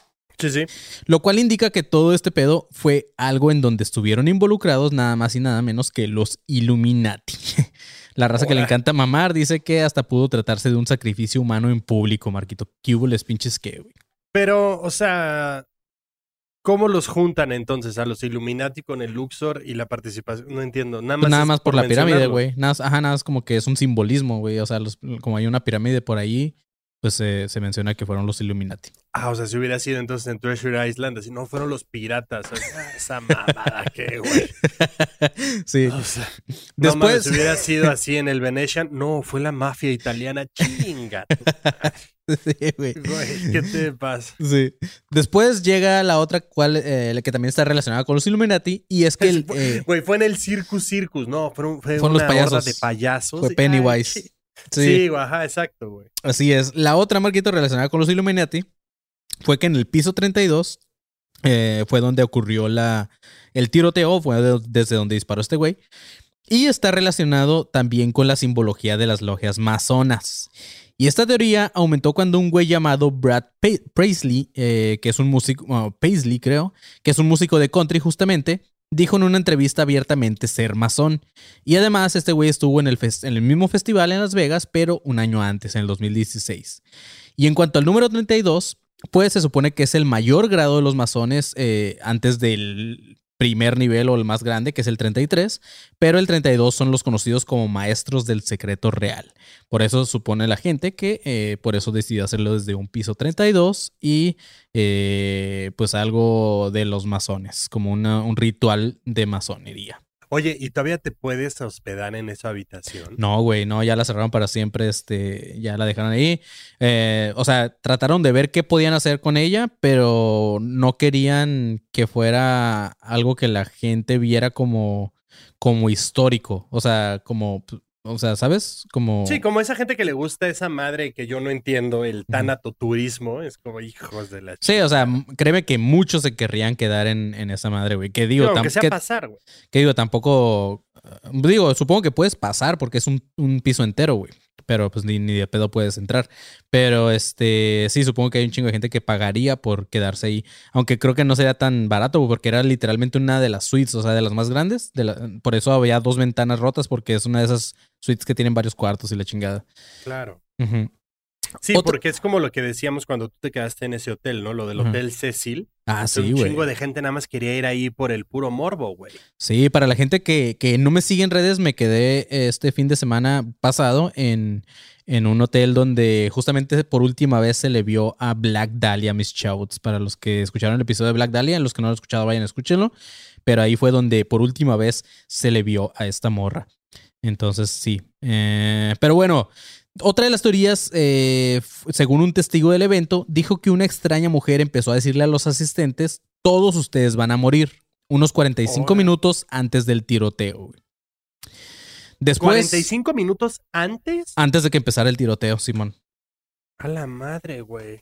S4: Sí, sí.
S1: Lo cual indica que todo este pedo fue algo en donde estuvieron involucrados nada más y nada menos que los Illuminati. La raza que le encanta mamar dice que hasta pudo tratarse de un sacrificio humano en público, Marquito. ¿Qué hubo les pinches que, güey?
S4: Pero, o sea, ¿cómo los juntan entonces a los Illuminati con el Luxor y la participación? No entiendo. Nada más,
S1: Pues nada más por la pirámide, güey. Nada, ajá, nada más como que es un simbolismo, güey. O sea, los- como hay una pirámide por ahí, pues eh, se menciona que fueron los Illuminati.
S4: Ah, o sea, si hubiera sido entonces en Treasure Island, así no fueron los piratas. O sea, esa mamada que, güey.
S1: sí.
S4: O sea, no mames, si hubiera sido así en el Venetian, no, fue la mafia italiana chinga.
S1: sí, güey.
S4: Güey, ¿qué te pasa?
S1: Sí. Después llega la otra cual, eh, la que también está relacionada con los Illuminati y es que el, eh,
S4: Güey, fue en el Circus Circus, no, fue
S1: Fueron los
S4: una
S1: payasos.
S4: horda de payasos.
S1: fue Pennywise. Sí,
S4: Sí, güey, ajá, exacto, güey.
S1: así es. La otra marquita relacionada con los Illuminati fue que en el piso 32 eh, fue donde ocurrió la, el tiroteo, fue de- desde donde disparó este güey. Y está relacionado también con la simbología de las logias masonas. Y esta teoría aumentó cuando un güey llamado Brad Pa- Paisley, eh, que es un músico, bueno, Paisley creo, que es un músico de country justamente, dijo en una entrevista abiertamente ser masón. Y además este güey estuvo en el, en el mismo festival en Las Vegas, pero un año antes, en el 2016. Y en cuanto al número 32, pues se supone que es el mayor grado de los masones eh, antes del primer nivel o el más grande, que es el 33, pero el 32 son los conocidos como maestros del secreto real. Por eso supone la gente que eh, por eso decidió hacerlo desde un piso 32 y eh, pues algo de los masones, como un ritual de masonería.
S4: Oye, ¿y todavía te puedes hospedar en esa habitación?
S1: No, güey, no, ya la cerraron para siempre, este, ya la dejaron ahí. Eh, o sea, trataron de ver qué podían hacer con ella, pero no querían que fuera algo que la gente viera como, como histórico. O sea, como, o sea, ¿sabes? Como...
S4: Sí, como esa gente que le gusta esa madre que yo no entiendo, el tanatoturismo, es como hijos de la
S1: Sí, o sea, créeme que muchos se querrían quedar en, en esa madre, güey. Que digo, tam-
S4: aunque sea
S1: que-
S4: pasar, güey.
S1: Que digo, tampoco. eh, Digo, supongo que puedes pasar porque es un, un piso entero, güey. Pero pues ni, ni de pedo puedes entrar. Pero este, sí, supongo que hay un chingo de gente que pagaría por quedarse ahí. Aunque creo que no sería tan barato, porque era literalmente una de las suites, o sea, de las más grandes. De la- por eso había dos ventanas rotas, porque es una de esas suites que tienen varios cuartos y la chingada.
S4: Claro. Sí,
S1: Otro-
S4: porque es como lo que decíamos cuando tú te quedaste en ese hotel, ¿no? Lo del. Hotel Cecil.
S1: Ah, sí,
S4: un
S1: güey.
S4: chingo de gente nada más quería ir ahí por el puro morbo, güey.
S1: Sí, para la gente que, que no me sigue en redes, me quedé este fin de semana pasado en, en un hotel donde justamente por última vez se le vio a Black Dahlia, Miss Shouts. Para los que escucharon el episodio de Black Dahlia, los que no lo han escuchado, vayan, escúchenlo. Pero ahí fue donde por última vez se le vio a esta morra. Entonces, sí. Eh, pero bueno, otra de las teorías, eh, según un testigo del evento, dijo que una extraña mujer empezó a decirle a los asistentes, todos ustedes van a morir, unos 45
S4: Órale.
S1: minutos antes del tiroteo. güey. Después,
S4: 45 minutos antes.
S1: antes de que empezara el tiroteo, Simón.
S4: A la madre, güey.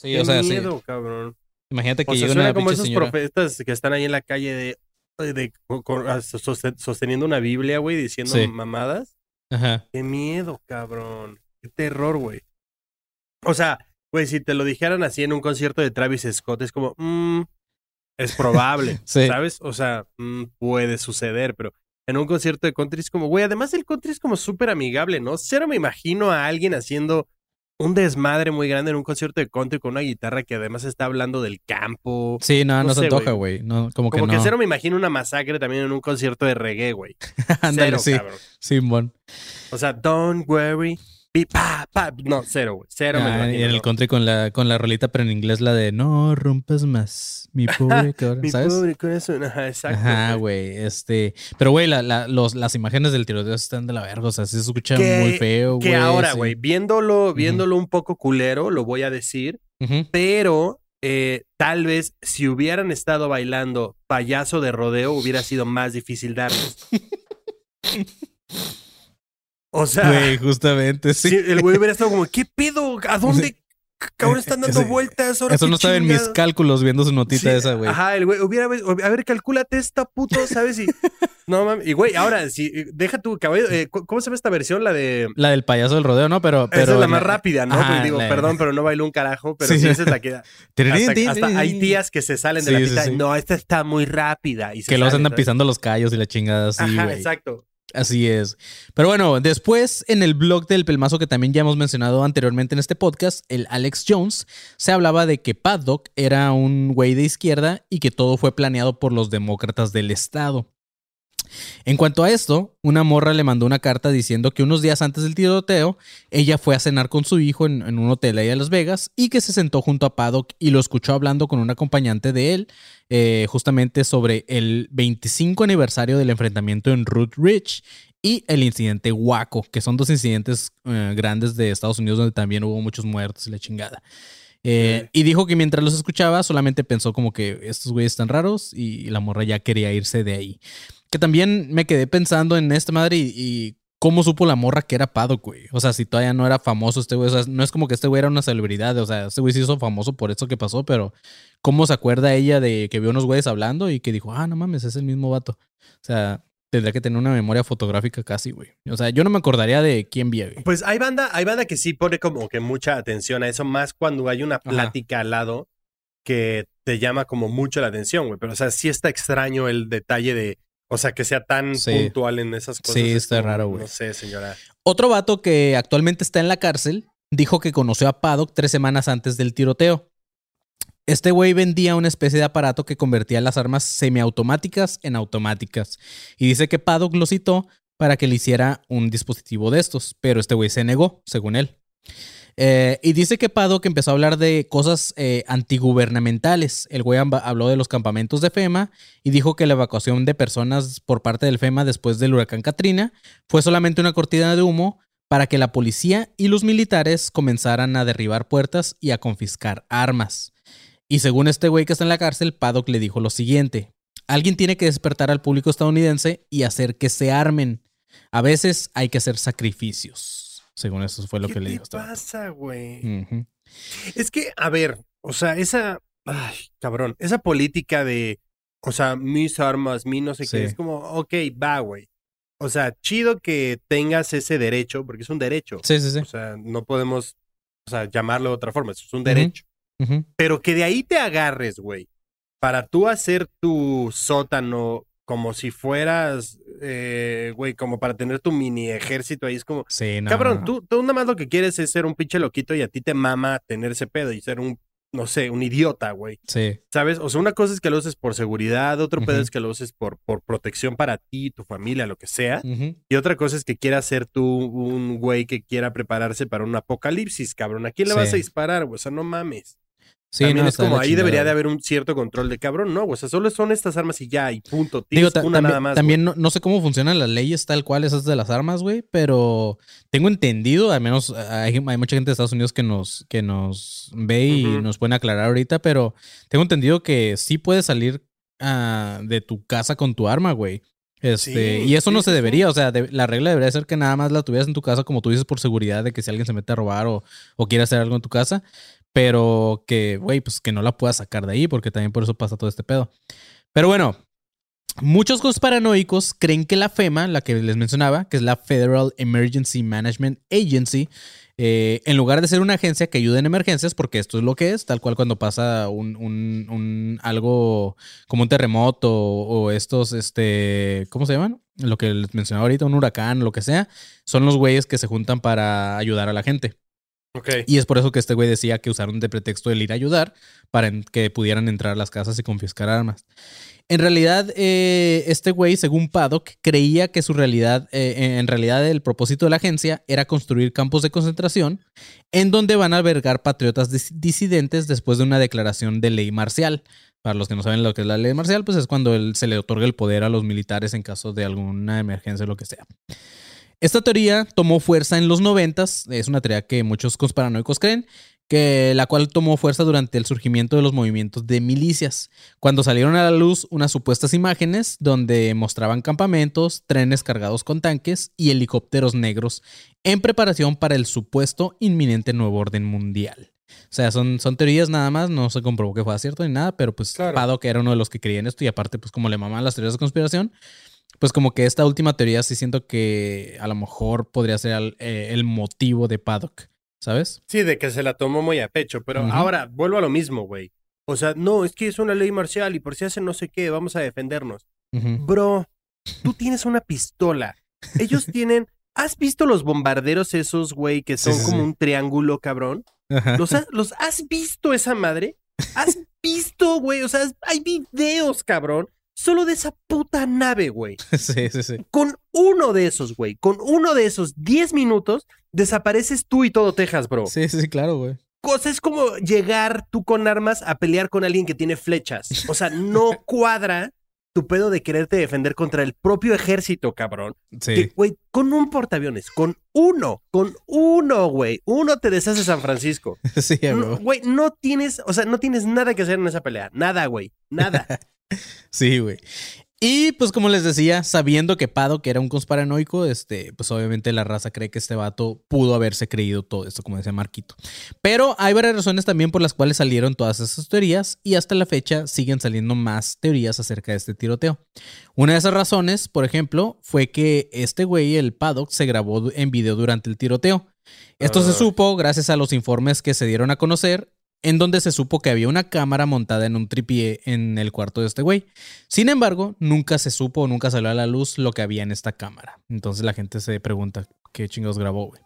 S1: Sí,
S4: Qué
S1: o sea, sí.
S4: miedo, cabrón.
S1: Imagínate que
S4: O sea,
S1: llega
S4: suena
S1: una
S4: como esos
S1: señora.
S4: profetas que están ahí en la calle de, de- sosteniendo una Biblia, güey, diciendo
S1: Sí.
S4: mamadas.
S1: Ajá.
S4: Qué miedo, cabrón. Qué terror, güey. O sea, güey, si te lo dijeran así en un concierto de Travis Scott, es como, mm, es probable,
S1: Sí.
S4: ¿sabes? O sea, mm, puede suceder, pero en un concierto de country es como, güey, además el country es como súper amigable, ¿no? Cero me imagino a alguien haciendo un desmadre muy grande en un concierto de country con una guitarra que además está hablando del campo.
S1: Sí, no, no,
S4: No
S1: se
S4: sé,
S1: antoja,
S4: güey.
S1: No, como,
S4: Como
S1: que
S4: cero me imagino una masacre también en un concierto de reggae, güey.
S1: Ándale,
S4: Cero,
S1: sí.
S4: cabrón.
S1: Simón.
S4: O sea, don't worry. Be pa, pa. No, cero, güey. Cero me
S1: Ah, y
S4: imagino.
S1: en el country con la, con la rolita, pero en inglés la de no rompas más, mi pobre
S4: Mi
S1: ¿sabes?
S4: pobre corazón. Ajá, exacto.
S1: Ajá,
S4: güey.
S1: Este. Pero, güey, la, la- los, las imágenes del tiroteo están de la verga. O sea, sí se escucha
S4: Que-
S1: muy feo, güey.
S4: Que ahora,
S1: sí.
S4: güey, viéndolo, viéndolo un poco culero, lo voy a decir,
S1: Ujú.
S4: pero eh, tal vez si hubieran estado bailando payaso de rodeo hubiera sido más difícil darles. O sea,
S1: Güey, justamente, sí.
S4: el güey hubiera estado como, ¿qué pedo? ¿A dónde cabrón están dando
S1: Ese-
S4: vueltas? Ahora
S1: Eso no estaba en mis
S4: chingado?"
S1: cálculos viendo su notita
S4: Sí,
S1: esa, güey.
S4: Ajá, el güey hubiera, a ver, calcúlate esta puto, ¿sabes? Y, no mames, y güey, ahora, si, deja tu caballo, eh, ¿cómo se llama esta versión? La de...
S1: La del payaso del rodeo, ¿no? Pero. pero
S4: esa es la más rápida, ¿no?
S1: Ajá,
S4: Pues digo,
S1: la-
S4: perdón, pero no bailó un carajo, pero
S1: Sí.
S4: sí, esa es la que... Hasta, hasta hay tías que se salen de
S1: Sí,
S4: la pista. No, esta está muy rápida. Y se
S1: Que los andan pisando los callos y la chingada así,
S4: Ajá,
S1: güey.
S4: exacto.
S1: Así es. Pero bueno, después en el blog del pelmazo que también ya hemos mencionado anteriormente en este podcast, el Alex Jones, se hablaba de que Paddock era un güey de izquierda y que todo fue planeado por los demócratas del estado. En cuanto a esto, una morra le mandó una carta diciendo que unos días antes del tiroteo, ella fue a cenar con su hijo en, en un hotel ahí en Las Vegas y que se sentó junto a Paddock y lo escuchó hablando con un acompañante de él, eh, justamente sobre el 25 aniversario del enfrentamiento en Root Ridge y el incidente Waco, que son dos incidentes eh, grandes de Estados Unidos donde también hubo muchos muertos y la chingada. Eh, y dijo que mientras los escuchaba solamente pensó como que estos güeyes están raros y la morra ya quería irse de ahí. Que también me quedé pensando en esta madre y, y cómo supo la morra que era Paddock, güey. O sea, si todavía no era famoso este güey. O sea, no es como que este güey era una celebridad. O sea, este güey se hizo famoso por eso que pasó, pero ¿cómo se acuerda ella de que vio unos güeyes hablando y que dijo, ah, no mames, es el mismo vato? O sea, tendría que tener una memoria fotográfica casi, güey. O sea, yo no me acordaría de quién vi, güey.
S4: Pues hay banda, hay banda que sí pone como que mucha atención a eso, más cuando hay una
S1: Ajá.
S4: plática al lado que te llama como mucho la atención, güey. Pero, o sea, sí está extraño el detalle de, o sea, que sea tan
S1: Sí.
S4: puntual en esas cosas.
S1: Sí,
S4: Es
S1: está
S4: como,
S1: raro, güey.
S4: No sé, señora.
S1: Otro vato que actualmente está en la cárcel dijo que conoció a Paddock tres semanas antes del tiroteo. Este güey vendía una especie de aparato que convertía las armas semiautomáticas en automáticas. Y dice que Paddock lo citó para que le hiciera un dispositivo de estos, pero este güey se negó, según él. Eh, y dice que Paddock empezó a hablar de cosas eh, antigubernamentales. El güey habló de los campamentos de FEMA y dijo que la evacuación de personas por parte del FEMA después del huracán Katrina fue solamente una cortina de humo para que la policía y los militares comenzaran a derribar puertas y a confiscar armas. Y según este güey que está en la cárcel, Paddock le dijo lo siguiente. Alguien tiene que despertar al público estadounidense y hacer que se armen. A veces hay que hacer sacrificios. Según eso fue lo
S4: ¿Qué
S1: que le dijo. este vato.
S4: pasa, güey? Es que, a ver, o sea, esa. Ay, cabrón. Esa política de. O sea, mis armas, mi no sé
S1: Sí.
S4: qué. Es como, ok, va, güey. O sea, chido que tengas ese derecho, porque es un derecho.
S1: Sí, sí, sí.
S4: O sea, no podemos, o sea, llamarlo de otra forma. Es un derecho. Pero que de ahí te agarres, güey. Para tú hacer tu sótano como si fueras, eh, güey, como para tener tu mini ejército ahí. Es como,
S1: Sí, no,
S4: Cabrón,
S1: no.
S4: Tú, tú nada más lo que quieres es ser un pinche loquito y a ti te mama tener ese pedo y ser un, no sé, un idiota, güey.
S1: Sí.
S4: ¿Sabes? O sea, una cosa es que lo uses por seguridad, otro pedo es que lo uses por, por protección para ti, tu familia, lo que sea. Y otra cosa es que quieras ser tú un güey que quiera prepararse para un apocalipsis, cabrón. ¿A quién le
S1: Sí.
S4: vas a disparar, güey? O sea, no mames.
S1: Sí,
S4: También
S1: no,
S4: es como ahí debería de haber un cierto control de cabrón, no. O sea, solo son estas armas y ya, y punto.
S1: Digo,
S4: Tienes
S1: ta-
S4: una nada más.
S1: también no, no sé cómo funcionan las leyes tal cual esas de las armas, güey, pero tengo entendido, al menos hay, hay mucha gente de Estados Unidos que nos, que nos ve y
S4: Ujú.
S1: nos pueden aclarar ahorita, pero tengo entendido que sí puedes salir ah, de tu casa con tu arma, güey. Este,
S4: Sí,
S1: y eso
S4: sí,
S1: no se
S4: sí.
S1: debería, o sea, de- la regla debería ser que nada más la tuvieras en tu casa, como tú dices, por seguridad de que si alguien se mete a robar o, o quiere hacer algo en tu casa, pero que, güey, pues que no la puedas sacar de ahí, porque también por eso pasa todo este pedo. Pero bueno, muchos conspiranoicos creen que la FEMA, la que les mencionaba, que es la Federal Emergency Management Agency, eh, en lugar de ser una agencia que ayude en emergencias, porque esto es lo que es, tal cual cuando pasa un, un- un- algo como un terremoto o, o estos, este, ¿cómo se llaman? Lo que les mencionaba ahorita, un huracán, lo que sea, son los güeyes que se juntan para ayudar a la gente. Y es por eso que este güey decía que usaron de pretexto el ir a ayudar para que pudieran entrar a las casas y confiscar armas. En realidad, eh, este güey, según Paddock, creía que su realidad, eh, en realidad el propósito de la agencia era construir campos de concentración en donde van a albergar patriotas dis- disidentes después de una declaración de ley marcial. Para los que no saben lo que es la ley marcial, pues es cuando él- se le otorga el poder a los militares en caso de alguna emergencia o lo que sea. Esta teoría tomó fuerza en los noventas, es una teoría que muchos conspiranoicos creen, que la cual tomó fuerza durante el surgimiento de los movimientos de milicias, cuando salieron a la luz unas supuestas imágenes donde mostraban campamentos, trenes cargados con tanques y helicópteros negros en preparación para el supuesto inminente nuevo orden mundial. O sea, son, son teorías nada más, no se comprobó que fuera cierto ni nada, pero pues
S4: Claro.
S1: Paddock era uno de los que creía en esto y aparte pues como le maman las teorías de conspiración, pues como que esta última teoría sí siento que a lo mejor podría ser el, eh, el motivo de Paddock, ¿sabes?
S4: Sí, de que se la tomó muy a pecho, pero ahora vuelvo a lo mismo, güey. O sea, no, es que es una ley marcial y por si hacen no sé qué, vamos a defendernos. Bro, tú tienes una pistola. Ellos tienen. ¿Has visto los bombarderos esos, güey, que
S1: Sí,
S4: son
S1: sí,
S4: como
S1: sí.
S4: un triángulo, cabrón?
S1: Ajá.
S4: ¿Los, ha- ¿Los has visto esa madre? ¿Has visto, güey? O sea, hay videos, cabrón, solo de esa puta nave, güey.
S1: sí, sí, sí.
S4: Con uno de esos, güey, con uno de esos 10 minutos, desapareces tú y todo Texas, bro.
S1: Sí, sí, claro, güey.
S4: Cosa es como llegar tú con armas a pelear con alguien que tiene flechas. O sea, no cuadra tu pedo de quererte defender contra el propio ejército, cabrón.
S1: Sí.
S4: Que, güey, con un portaaviones, con uno, con uno, güey. Uno te deshace San Francisco.
S1: Sí,
S4: No,
S1: güey.
S4: Güey, no tienes, o sea, no tienes nada que hacer en esa pelea. Nada, güey. Nada.
S1: Sí, güey. Y pues como les decía, sabiendo que Paddock era un conspiranoico, este, pues obviamente la raza cree que este vato pudo haberse creído todo esto, como decía Marquito. Pero hay varias razones también por las cuales salieron todas esas teorías y hasta la fecha siguen saliendo más teorías acerca de este tiroteo. Una de esas razones, por ejemplo, fue que este güey, el Paddock, se grabó en video durante el tiroteo. Esto se
S4: Ah.
S1: supo gracias a los informes que se dieron a conocer, en donde se supo que había una cámara montada en un tripié en el cuarto de este güey. Sin embargo, nunca se supo, nunca salió a la luz lo que había en esta cámara. Entonces la gente se pregunta, ¿qué chingados grabó, güey?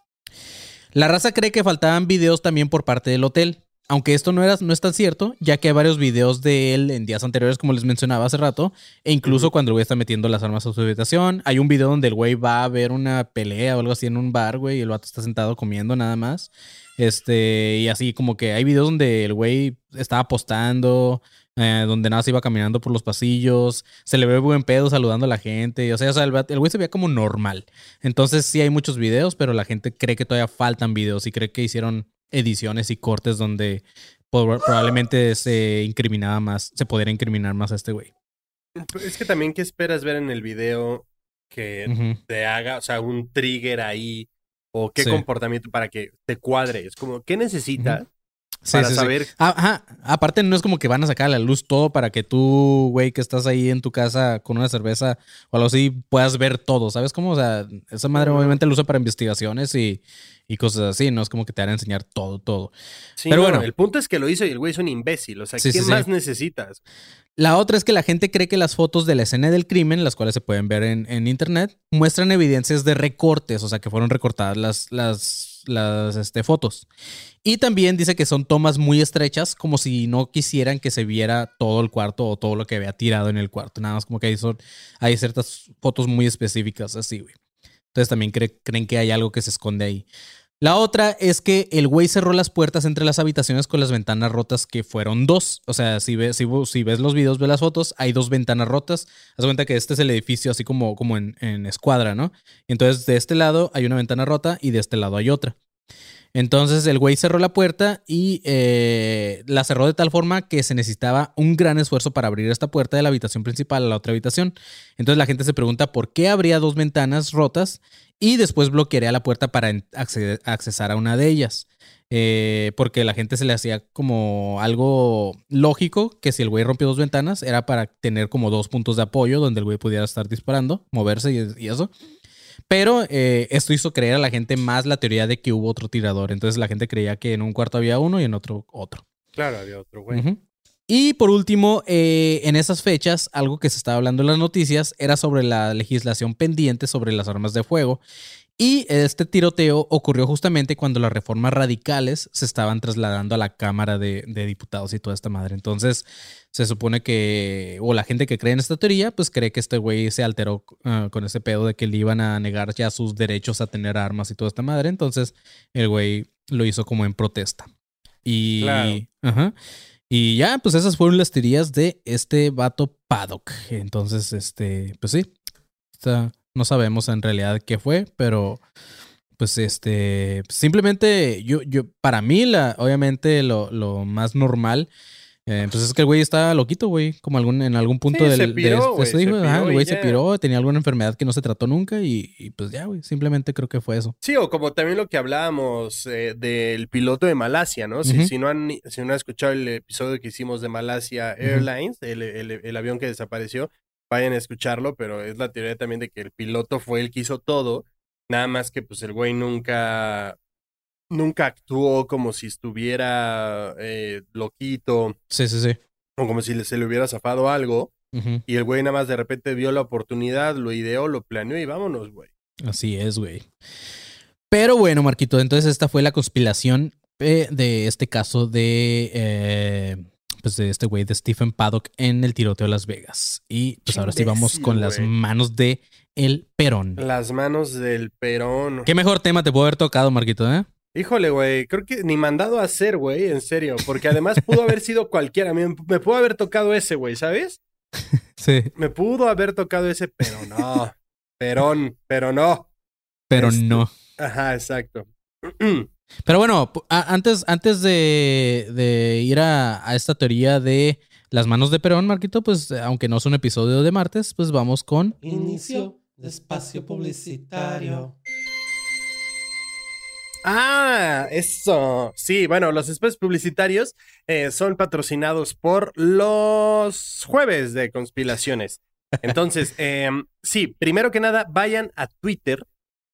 S1: La raza cree que faltaban videos también por parte del hotel. Aunque esto no, era, no es tan cierto, ya que hay varios videos de él en días anteriores, como les mencionaba hace rato, e incluso cuando el güey está metiendo las armas a su habitación. Hay un video donde el güey va a ver una pelea o algo así en un bar, güey, y el vato está sentado comiendo nada más. Este, y así como que hay videos donde el güey estaba apostando, eh, donde nada se iba caminando por los pasillos, se le ve buen pedo saludando a la gente, o sea, o sea, el, güey se veía como normal. Entonces sí hay muchos videos, pero la gente cree que todavía faltan videos y cree que hicieron ediciones y cortes donde probablemente se incriminaba más, se pudiera incriminar más a este güey.
S4: es que también, ¿qué esperas ver en el video que
S1: Ujú.
S4: te haga, o sea, un trigger ahí? ¿O qué
S1: Sí.
S4: comportamiento para que te cuadre? Es como, ¿qué necesitas
S1: Sí,
S4: para
S1: sí,
S4: saber?
S1: Ajá, aparte no es como que van a sacar a la luz todo para que tú, güey, que estás ahí en tu casa con una cerveza o algo así, puedas ver todo, ¿sabes cómo? O sea, esa madre obviamente lo usa para investigaciones y, y cosas así, no es como que te van a enseñar todo, todo. Pero
S4: no,
S1: bueno.
S4: el punto es que lo hizo y el güey es un imbécil. O sea, ¿qué más necesitas?
S1: La otra es que la gente cree que las fotos de la escena del crimen, las cuales se pueden ver en, internet, muestran evidencias de recortes, o sea que fueron recortadas las, las, las este, fotos. Y también dice que son tomas muy estrechas, como si no quisieran que se viera todo el cuarto o todo lo que había tirado en el cuarto. Nada más como que hay, son, hay ciertas fotos muy específicas así, güey. Entonces también cre- creen que hay algo que se esconde ahí. La otra es que el güey cerró las puertas entre las habitaciones con las ventanas rotas, que fueron dos. O sea, si ves, si, ves los videos, ves las fotos, hay dos ventanas rotas. Haz cuenta que este es el edificio así como, como en, en escuadra, ¿no? Entonces, de este lado hay una ventana rota y de este lado hay otra. Entonces el güey cerró la puerta y eh, la cerró de tal forma que se necesitaba un gran esfuerzo para abrir esta puerta de la habitación principal a la otra habitación. Entonces la gente se pregunta por qué habría dos ventanas rotas y después bloquearía la puerta para acceder- accesar a una de ellas. Eh, porque la gente se le hacía como algo lógico que si el güey rompió dos ventanas era para tener como dos puntos de apoyo donde el güey pudiera estar disparando, moverse y eso. Pero eh, esto hizo creer a la gente más la teoría de que hubo otro tirador. Entonces la gente creía que en un cuarto había uno y en otro otro.
S4: Claro, había otro güey.
S1: Y por último, eh, en esas fechas, algo que se estaba hablando en las noticias era sobre la legislación pendiente sobre las armas de fuego. Y este tiroteo ocurrió justamente cuando las reformas radicales se estaban trasladando a la Cámara de, de Diputados y toda esta madre. Entonces, se supone que, o la gente que cree en esta teoría, pues cree que este güey se alteró ah, con ese pedo de que le iban a negar ya sus derechos a tener armas y toda esta madre. Entonces, el güey lo hizo como en protesta. Y,
S4: Claro.
S1: ajá. Y ya, pues esas fueron las teorías de este vato Paddock. Entonces, este, pues sí, está- no sabemos en realidad qué fue, pero pues este, simplemente yo, yo, para mí, la, obviamente lo, lo más normal, eh, pues es que el güey está loquito, güey, como algún, en algún punto
S4: Sí,
S1: del,
S4: se
S1: de-
S4: piró,
S1: de
S4: se
S1: ajá, el güey se piró, tenía alguna enfermedad que no se trató nunca y, y pues ya, güey, simplemente creo que fue eso.
S4: Sí, o como también lo que hablábamos eh, del piloto de Malasia, ¿no? Si, si no han, si no han escuchado el episodio que hicimos de Malasia Airlines, el, el- el avión que desapareció, vayan a escucharlo, pero es la teoría también de que el piloto fue el que hizo todo, nada más que pues el güey nunca, nunca actuó como si estuviera eh, loquito
S1: Sí, sí, sí.
S4: o como si se le hubiera zafado algo, y el güey nada más de repente vio la oportunidad, lo ideó, lo planeó y vámonos, güey.
S1: Así es, güey. Pero bueno, Marquito, entonces esta fue la conspiración eh, de este caso de, eh, pues de este güey de Stephen Paddock en el tiroteo de Las Vegas. Y pues ahora sí vamos con las manos de el Perón.
S4: Las manos del Perón.
S1: ¿Qué mejor tema te pudo haber tocado, Marquito, eh?
S4: Híjole, güey, creo que ni mandado a hacer, güey, en serio, porque además pudo haber sido cualquiera, me, me pudo haber tocado ese, güey, ¿sabes?
S1: Sí.
S4: Me pudo haber tocado ese, pero no, Perón, pero no.
S1: Pero
S4: Este-
S1: no.
S4: Ajá, exacto.
S1: Pero bueno, antes, antes de, de ir a, a esta teoría de las manos de Perón, Marquito, pues aunque no es un episodio de martes, pues vamos con...
S5: Inicio de espacio publicitario.
S4: Ah, eso. Sí, bueno, los espacios publicitarios eh, son patrocinados por los jueves de conspiraciones. Entonces, em, sí, primero que nada, vayan a Twitter,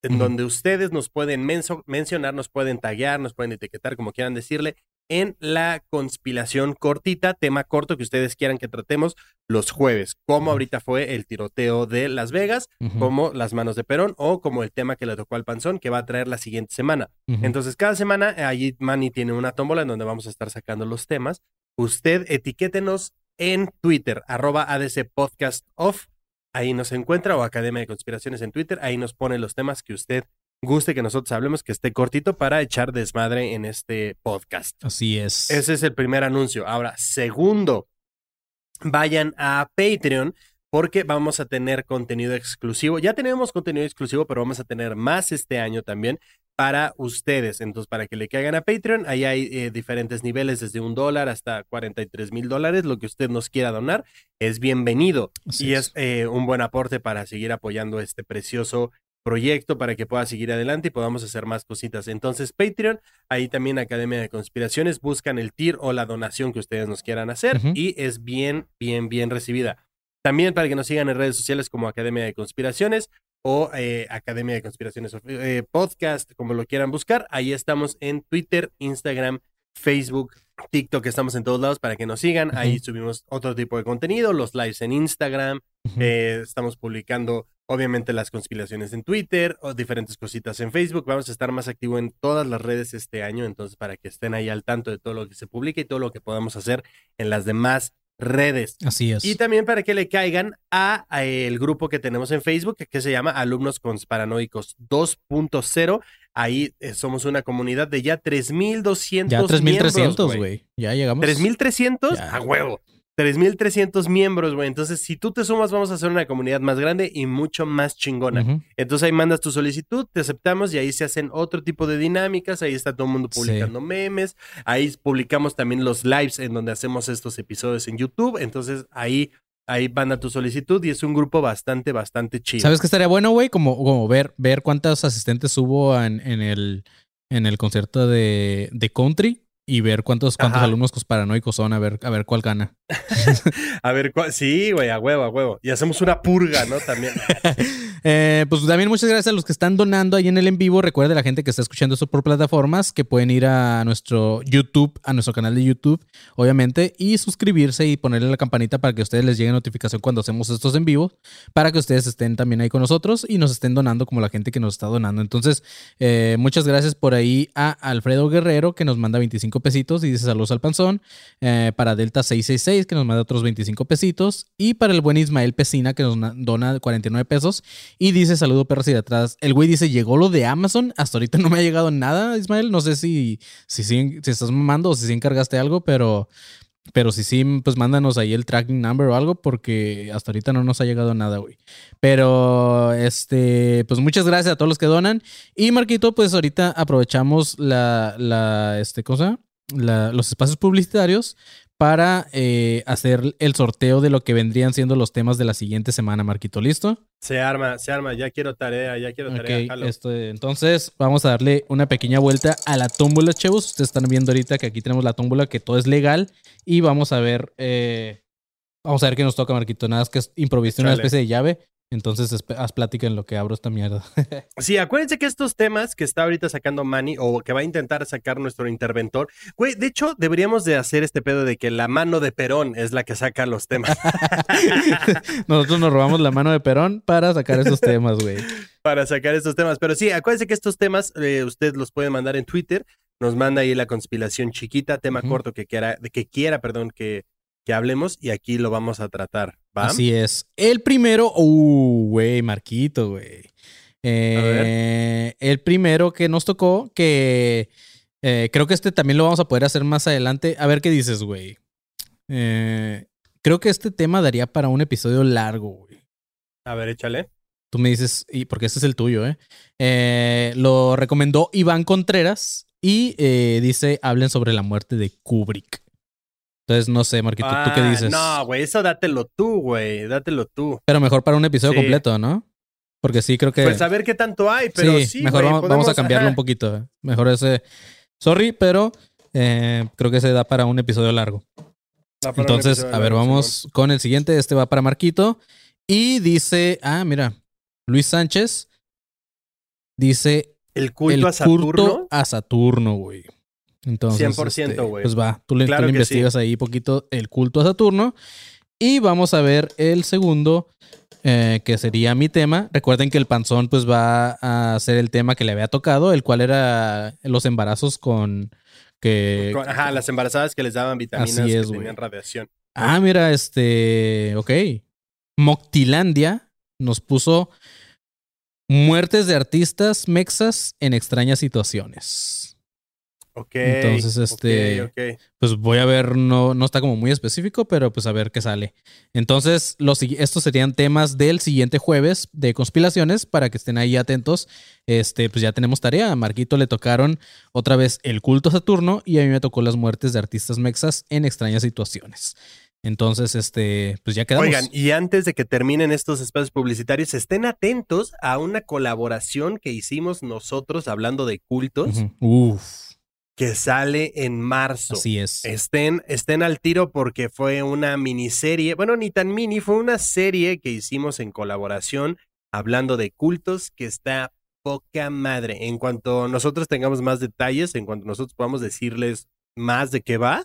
S4: en donde ustedes nos pueden menso- mencionar, nos pueden taguear, nos pueden etiquetar, como quieran decirle, en la conspiración cortita, tema corto que ustedes quieran que tratemos los jueves, como ahorita fue el tiroteo de Las Vegas, como las manos de Perón o como el tema que le tocó al panzón que va a traer la siguiente semana. Entonces, cada semana eh, allí Manny tiene una tómbola en donde vamos a estar sacando los temas. Usted etiquétenos en Twitter, arroba ADC Podcast Off. Ahí nos encuentra, o Academia de Conspiraciones en Twitter. Ahí nos pone los temas que usted guste que nosotros hablemos, que esté cortito para echar desmadre en este podcast.
S1: Así es.
S4: Ese es el primer anuncio. Ahora, segundo, vayan a Patreon porque vamos a tener contenido exclusivo. Ya tenemos contenido exclusivo, pero vamos a tener más este año también para ustedes. Entonces, para que le caigan a Patreon, ahí hay eh, diferentes niveles, desde un dólar hasta 43 mil dólares. Lo que usted nos quiera donar es bienvenido
S1: Así
S4: y
S1: es.
S4: es eh, un buen aporte para seguir apoyando este precioso proyecto para que pueda seguir adelante y podamos hacer más cositas. Entonces, Patreon, ahí también Academia de Conspiraciones, buscan el tier o la donación que ustedes nos quieran hacer y es bien, bien, bien recibida. También para que nos sigan en redes sociales como Academia de Conspiraciones o eh, Academia de Conspiraciones eh, Podcast, como lo quieran buscar. Ahí estamos en Twitter, Instagram, Facebook, TikTok, estamos en todos lados para que nos sigan. Ahí subimos otro tipo de contenido, los lives en Instagram, eh, estamos publicando, obviamente, las conspiraciones en Twitter o diferentes cositas en Facebook. Vamos a estar más activo en todas las redes este año, entonces para que estén ahí al tanto de todo lo que se publica y todo lo que podamos hacer en las demás redes.
S1: Así es.
S4: Y también para que le caigan a, a el grupo que tenemos en Facebook, que se llama Alumnos Consparanoicos 2.0. Ahí eh, somos una comunidad de ya 3.200
S1: ya 3.300,
S4: miembros,
S1: güey. Ya llegamos.
S4: ¿3.300?
S1: Ya.
S4: A huevo. 3.300 miembros, güey. Entonces, si tú te sumas, vamos a hacer una comunidad más grande y mucho más chingona. Entonces ahí mandas tu solicitud, te aceptamos y ahí se hacen otro tipo de dinámicas. Ahí está todo el mundo
S1: Sí.
S4: publicando memes. Ahí publicamos también los lives en donde hacemos estos episodios en YouTube. Entonces ahí, ahí manda tu solicitud y es un grupo bastante, bastante chido.
S1: ¿Sabes qué estaría bueno, güey? Como, como ver, ver cuántos asistentes hubo en, en el, en el concierto de, de country y ver cuántos, cuántos
S4: Ajá.
S1: alumnos paranoicos son, a ver, a ver cuál gana.
S4: A ver, ¿cuál- sí, güey, a huevo, a huevo. Y hacemos una purga, ¿no? También.
S1: Eh, pues también muchas gracias a los que están donando ahí en el en vivo. Recuerde la gente que está escuchando esto por plataformas que pueden ir a nuestro YouTube, a nuestro canal de YouTube, obviamente, y suscribirse y ponerle la campanita para que a ustedes les llegue notificación cuando hacemos estos en vivo, para que ustedes estén también ahí con nosotros y nos estén donando como la gente que nos está donando. Entonces, eh, muchas gracias por ahí a Alfredo Guerrero que nos manda 25 pesitos y dice saludos al panzón. Eh, para Delta 666 que nos manda otros 25 pesitos. Y para el buen Ismael Pesina que nos na- dona 49 pesos. Y dice saludo perros y de atrás. El güey dice llegó lo de Amazon. Hasta ahorita no me ha llegado nada, Ismael. No sé si, si, si, si estás mamando o si sí encargaste algo, pero Pero si sí, pues mándanos ahí el tracking number o algo, porque hasta ahorita no nos ha llegado nada, güey. Pero, este, pues muchas gracias a todos los que donan. Y Marquito, pues ahorita aprovechamos la, la, este, cosa, la, los espacios publicitarios para eh, hacer el sorteo de lo que vendrían siendo los temas de la siguiente semana, Marquito. ¿Listo?
S4: Se arma, se arma. Ya quiero tarea, ya quiero tarea.
S1: Este, entonces vamos a darle una pequeña vuelta a la tómbola, chavos. Ustedes están viendo ahorita que aquí tenemos la tómbola, que todo es legal. Y vamos a ver, eh, vamos a ver qué nos toca, Marquito. Nada, es que improvisé una especie de llave. Entonces haz plática en lo que abro esta mierda.
S4: Sí, acuérdense que estos temas que está ahorita sacando Manny o que va a intentar sacar nuestro interventor, güey, de hecho deberíamos de hacer este pedo de que la mano de Perón es la que saca los temas
S1: Nosotros nos robamos la mano de Perón para sacar esos temas, güey.
S4: para sacar estos temas. Pero sí, acuérdense que estos temas eh, usted los puede mandar en Twitter, nos manda ahí la conspiración chiquita, tema corto que quiera, de que quiera, perdón, que, que hablemos y aquí lo vamos a tratar. ¿va?
S1: Así es. El primero, uh, güey, Marquito, güey. Eh, el primero que nos tocó, que eh, creo que este también lo vamos a poder hacer más adelante. A ver qué dices, güey. Eh, creo que este tema daría para un episodio largo, güey.
S4: A ver, échale.
S1: Tú me dices, y porque este es el tuyo, ¿eh? Lo recomendó Iván Contreras y dice, hablen sobre la muerte de Kubrick. Entonces, no sé, Marquito, ¿tú qué
S4: Ah,
S1: dices?
S4: No, güey, eso dátelo tú, güey, dátelo tú.
S1: Pero mejor para un episodio
S4: Sí.
S1: completo, ¿no? Porque sí, creo que...
S4: Pues a ver qué tanto hay, pero sí,
S1: sí, mejor vamos, vamos a cambiarlo
S4: ajá.
S1: un poquito. eh. Mejor ese... Sorry, pero eh, creo que se da para un episodio largo. Entonces,
S4: episodio
S1: a ver,
S4: largo,
S1: vamos con el siguiente. Este va para Marquito. Y dice, ah, mira, Luis Sánchez dice
S4: El culto
S1: el
S4: a Saturno.
S1: culto a Saturno, güey. Entonces,
S4: 100%,
S1: este,
S4: güey.
S1: pues va, tú le, tú investigas ahí poquito el culto a Saturno. Y vamos a ver el segundo, eh, que sería mi tema. Recuerden que el panzón pues va a ser el tema que le había tocado, el cual era los embarazos con que...
S4: Con- ajá, las embarazadas que les daban vitaminas
S1: Así es,
S4: que tenían radiación.
S1: Ah, mira, este, ok. Moctilandia nos puso muertes de artistas mexas en extrañas situaciones.
S4: Ok.
S1: Entonces, este-
S4: ok, ok.
S1: Pues voy a ver, no, no está como muy específico, pero pues a ver qué sale. Entonces, los, estos serían temas del siguiente jueves de conspiraciones para que estén ahí atentos. Este, pues ya tenemos tarea. A Marquito le tocaron otra vez el culto a Saturno y a mí me tocó las muertes de artistas mexas en extrañas situaciones. Entonces, este, pues ya quedamos.
S4: Oigan, y antes de que terminen estos espacios publicitarios, estén atentos a una colaboración que hicimos nosotros hablando de cultos
S1: Ujú. Uf,
S4: que sale en marzo.
S1: así es.
S4: Estén, estén al tiro porque fue una miniserie, bueno, ni tan mini, fue una serie que hicimos en colaboración hablando de cultos que está poca madre. En cuanto nosotros tengamos más detalles, en cuanto nosotros podamos decirles más de qué va,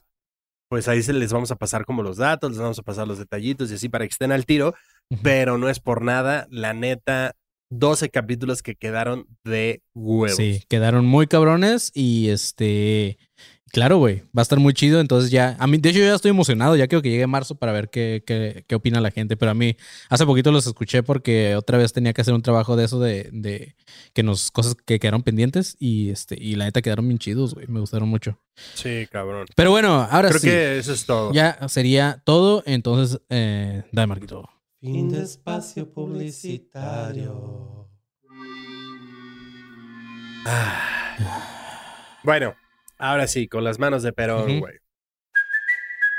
S4: pues ahí se les vamos a pasar como los datos, les vamos a pasar los detallitos y así para que estén al tiro, pero no es por nada, la neta, 12 capítulos que quedaron de huevos.
S1: Sí, quedaron muy cabrones y este, claro, güey, va a estar muy chido. Entonces ya, a mí, de hecho, yo ya estoy emocionado. Ya quiero que llegue marzo para ver qué, qué, qué opina la gente. Pero a mí, hace poquito los escuché porque otra vez tenía que hacer un trabajo de eso de, de que nos, cosas que quedaron pendientes y este, y la neta quedaron bien chidos, güey. Me gustaron mucho.
S4: Sí, cabrón.
S1: Pero bueno, ahora
S4: Creo
S1: sí,
S4: que eso es todo.
S1: ya sería todo. Entonces, eh, dale, Marquito.
S5: Fin de espacio publicitario.
S4: Bueno, ahora sí, con las manos de Perón, güey.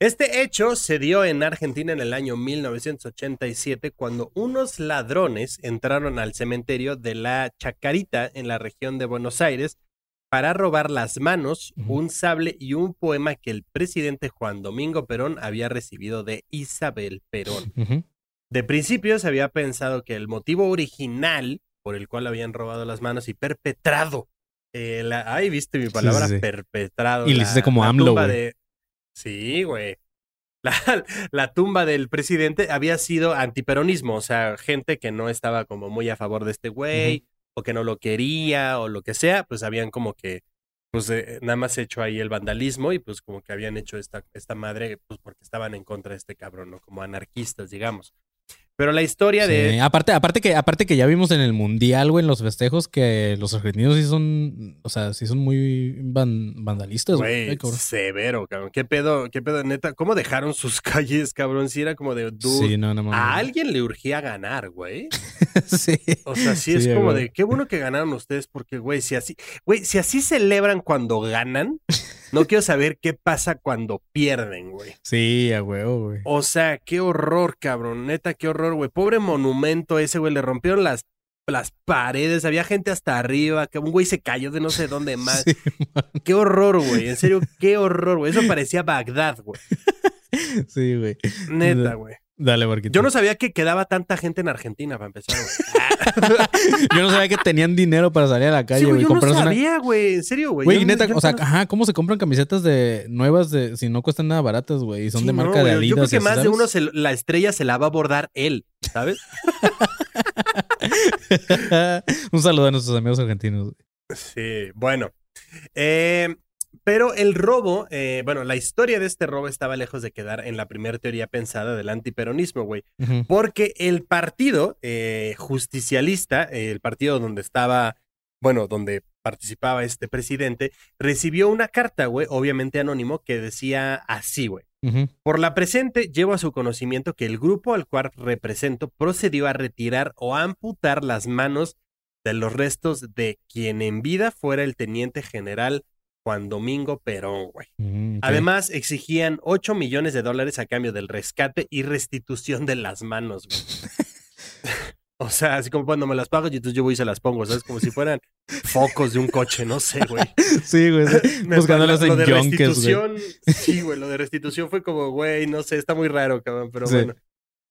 S4: Este hecho se dio en Argentina en el año 1987 cuando unos ladrones entraron al cementerio de la Chacarita en la región de Buenos Aires para robar las manos, un sable y un poema que el presidente Juan Domingo Perón había recibido de Isabel Perón. De principio se había pensado que el motivo original por el cual habían robado las manos y perpetrado, eh, la, ay, viste mi palabra,
S1: sí, sí.
S4: perpetrado.
S1: Y le hiciste como AMLO,
S4: de- Sí, güey. la, la tumba del presidente había sido antiperonismo, o sea, gente que no estaba como muy a favor de este güey, o que no lo quería, o lo que sea, pues habían como que, pues eh, nada más hecho ahí el vandalismo y pues como que habían hecho esta, esta madre, pues porque estaban en contra de este cabrón, ¿no? Como anarquistas, digamos. Pero la historia de...
S1: Aparte, aparte que, aparte que ya vimos en el mundial, güey, en los festejos, que los argentinos sí son, o sea, sí son muy van- vandalistas, güey. Ay,
S4: severo, cabrón. ¿Qué pedo, qué pedo, neta? ¿Cómo dejaron sus calles, cabrón? Si era como de, dude,
S1: Sí, no, no mames.
S4: a alguien le urgía ganar, güey.
S1: sí.
S4: O sea, sí, es
S1: Sí,
S4: como
S1: güey.
S4: de, qué bueno que ganaron ustedes, porque, güey, si así, güey, si así celebran cuando ganan, no quiero saber qué pasa cuando pierden, güey.
S1: Sí, a huevo, güey.
S4: O sea, qué horror, cabrón. Neta, qué horror, güey. Pobre monumento ese, güey. Le rompieron las, las paredes. Había gente hasta arriba. Que un güey se cayó de no sé dónde más.
S1: Sí,
S4: Qué horror, güey. En serio, qué horror, güey. Eso parecía Bagdad, güey.
S1: sí, güey.
S4: Neta, güey.
S1: Dale, porque
S4: Yo no sabía que quedaba tanta gente en Argentina para empezar, güey.
S1: yo no sabía que tenían dinero para salir a la calle,
S4: Sí, güey, yo no sabía, güey. En serio, güey.
S1: Güey, neta, o sea,
S4: no-
S1: ajá, ¿cómo se compran camisetas de nuevas de si no cuestan nada baratas, güey? Y son
S4: Sí,
S1: de
S4: no,
S1: marca de
S4: güey.
S1: Adidas.
S4: Yo creo que más de uno se- la estrella se la va a abordar él, ¿sabes?
S1: Un saludo a nuestros amigos argentinos. güey.
S4: Sí, bueno. Eh, pero el robo, eh, bueno, la historia de este robo estaba lejos de quedar en la primera teoría pensada del antiperonismo, güey. Porque el partido eh, justicialista, eh, el partido donde estaba, bueno, donde participaba este presidente, recibió una carta, güey, obviamente anónimo, que decía así, güey. Por la presente, llevo a su conocimiento que el grupo al cual represento procedió a retirar o a amputar las manos de los restos de quien en vida fuera el teniente general Juan Domingo Perón, güey.
S1: Ok.
S4: Además, exigían 8 millones de dólares a cambio del rescate y restitución de las manos, güey. O sea, así como cuando me las pago, y entonces yo voy y se las pongo, ¿sabes? Como si fueran focos de un coche, no sé, güey.
S1: Sí, güey. Buscándolas
S4: lo, lo
S1: en
S4: de
S1: Yonkers, güey.
S4: restitución, sí, güey, lo de restitución fue como, güey, no sé, está muy raro, cabrón, pero
S1: Sí.
S4: bueno.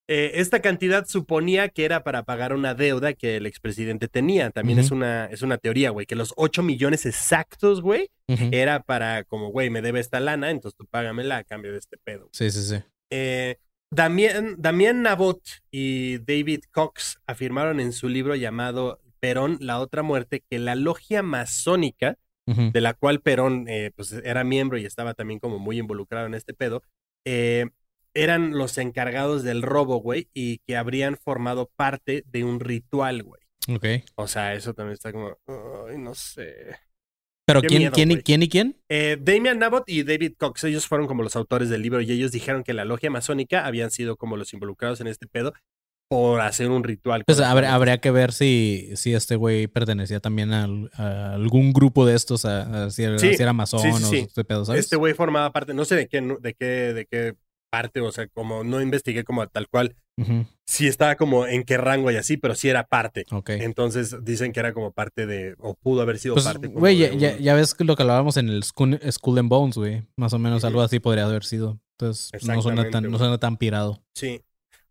S4: Eh, esta cantidad suponía que era para pagar una deuda que el expresidente tenía. También es, una, es una teoría, güey, que los 8 millones exactos, güey, era para como, güey, me debe esta lana, entonces tú págamela a cambio de este pedo.
S1: Sí, sí, sí.
S4: Eh, Damián, Damián Nabot y David Cox afirmaron en su libro llamado Perón, la otra muerte, que la logia masónica de la cual Perón eh, pues, era miembro y estaba también como muy involucrado en este pedo, eh, eran los encargados del robo, güey, y que habrían formado parte de un ritual, güey.
S1: Ok.
S4: O sea, eso también está como, ay, no sé.
S1: Pero ¿quién,
S4: miedo,
S1: quién, y, quién y quién?
S4: Eh, Damian Nabot y David Cox, ellos fueron como los autores del libro y ellos dijeron que la logia masónica habían sido como los involucrados en este pedo por hacer un ritual.
S1: Pues habría, que ver si, si este güey pertenecía también a, algún grupo de estos, a, a- si, era,
S4: Sí,
S1: si era masón
S4: sí, sí,
S1: o este pedo, ¿sabes?
S4: Este güey formaba parte, no sé de qué, de qué, de qué parte, o sea, como no investigué como tal cual
S1: Ujú.
S4: sí estaba como en qué rango y así, pero sí era parte.
S1: Ok.
S4: Entonces dicen que era como parte de, o pudo haber sido
S1: Pues,
S4: parte.
S1: güey, ya, ya, ya ves lo que hablábamos en el School, School and Bones, güey. Más o menos algo así podría haber sido. Entonces, no suena tan, no suena tan pirado.
S4: Sí.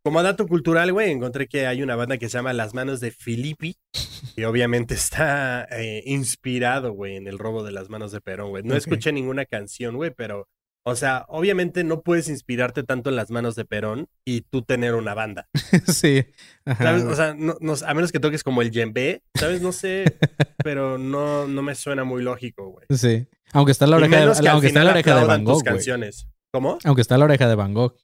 S4: Como dato cultural, güey, encontré que hay una banda que se llama Las Manos de Filippi, que obviamente está eh, inspirado, güey, en el robo de las manos de Perón, güey. No escuché ninguna canción, güey, pero, o sea, obviamente no puedes inspirarte tanto en las manos de Perón y tú tener una banda.
S1: sí. Ajá,
S4: ¿Sabes? O sea, no, no- a menos que toques como el djembe, ¿sabes? No sé, pero no, no me suena muy lógico, güey.
S1: sí. Aunque está la oreja de, aunque está la oreja de Van
S4: tus
S1: Gogh, güey.
S4: canciones. ¿Cómo?
S1: Aunque está la oreja de Van Gogh.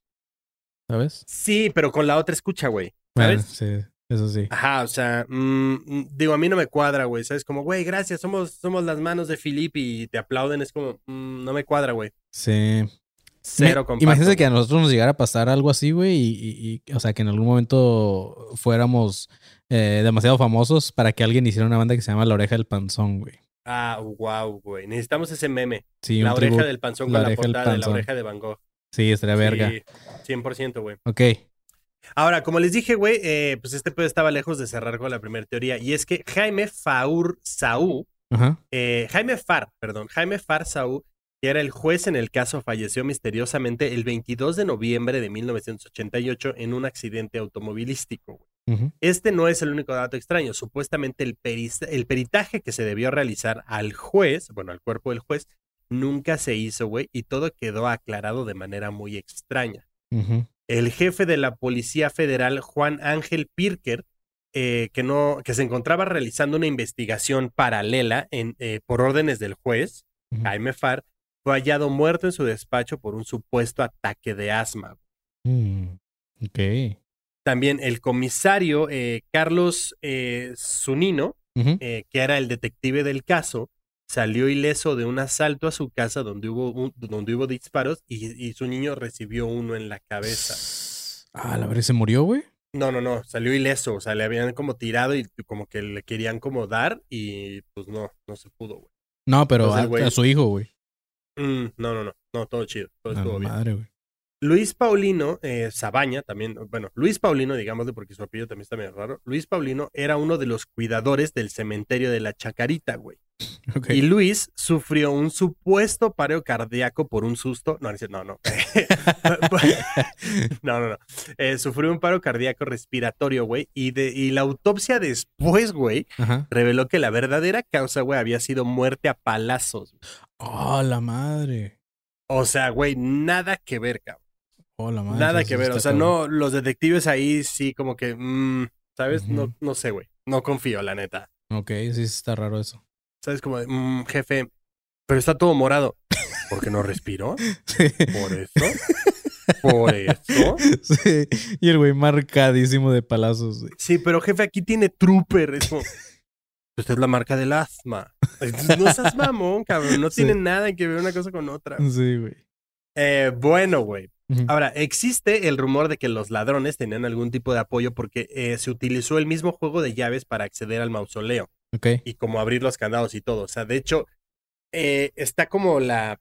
S1: ¿Sabes?
S4: Sí, pero con la otra escucha, güey.
S1: Bueno, sí, eso sí.
S4: Ajá, o sea, mm, mm, digo, a mí no me cuadra, güey. ¿Sabes? Como, güey, gracias, somos, somos las manos de Filippi y te aplauden. Es como, mm, no me cuadra, güey.
S1: Sí.
S4: Cero comparto,
S1: Imagínense que a nosotros nos llegara a pasar algo así, güey, y, y- y, o sea, que en algún momento fuéramos eh, demasiado famosos para que alguien hiciera una banda que se llama La Oreja del Panzón, güey.
S4: Ah, wow, güey. Necesitamos ese meme.
S1: Sí,
S4: la oreja del panzón con la portada de la oreja de Van Gogh.
S1: Sí, estaría verga.
S4: Sí, 100%, güey.
S1: Ok.
S4: Ahora, como les dije, güey, eh, pues este pedo estaba lejos de cerrar con la primera teoría. Y es que Jaime Faur Saúl,
S1: Ajá.
S4: eh, Jaime Far, perdón, Jaime Far Saúl, que era el juez en el caso, falleció misteriosamente el 22 de noviembre de 1988 en un accidente automovilístico. güey. Este no es el único dato extraño. Supuestamente el, el peritaje que se debió realizar al juez, bueno, al cuerpo del juez, nunca se hizo, güey, y todo quedó aclarado de manera muy extraña.
S1: Ujú.
S4: El jefe de la Policía Federal, Juan Ángel Pirker, eh, que, no, que se encontraba realizando una investigación paralela en, eh, por órdenes del juez. Jaime Farr, fue hallado muerto en su despacho por un supuesto ataque de asma.
S1: Mm, Ok.
S4: También el comisario eh, Carlos Zunino, que era el detective del caso, salió ileso de un asalto a su casa donde hubo, un- donde hubo disparos y, y su niño recibió uno en la cabeza.
S1: Ah, la verdad se murió, güey.
S4: No, no, no, salió ileso, o sea, le habían como tirado y como que le querían como dar y pues no, no se pudo, güey.
S1: No, pero
S4: Entonces,
S1: a,
S4: güey-
S1: a su hijo, güey.
S4: Mm, no, no, no, no, todo chido, todo estuvo bien.
S1: madre, güey.
S4: Luis Paulino eh, Sabaña, también, bueno, Luis Paulino, digámosle porque su apellido también está medio raro. Luis Paulino era uno de los cuidadores del cementerio de la Chacarita, güey. Y Luis sufrió un supuesto paro cardíaco por un susto. No, no, no, no. no, no. Eh, sufrió un paro cardíaco respiratorio, güey. Y, de, y la autopsia después, güey,
S1: Ajá.
S4: reveló que la verdadera causa, güey, había sido muerte a palazos.
S1: Oh, la madre.
S4: O sea, güey, nada que ver, cabrón.
S1: Oh, la madre.
S4: Nada que ver. O sea,
S1: cabrón.
S4: no, los detectives ahí sí como que, mm, ¿sabes? No, no sé, güey. No confío, la neta.
S1: Ok, sí está raro eso.
S4: ¿Sabes? Como, de, mm, jefe, pero está todo morado. ¿Por qué no respiró?
S1: Sí.
S4: ¿Por eso? ¿Por eso?
S1: Sí. Y el güey marcadísimo de palazos, güey.
S4: Sí, pero jefe, aquí tiene trooper. Es como, Usted es la marca del asma. No seas mamón, cabrón. No
S1: Sí.
S4: tiene nada que ver una cosa con otra.
S1: Sí, güey.
S4: Eh, bueno, güey. Ahora, existe el rumor de que los ladrones tenían algún tipo de apoyo porque eh, se utilizó el mismo juego de llaves para acceder al mausoleo
S1: Ok.
S4: y como abrir los candados y todo. O sea, de hecho, eh, está como la,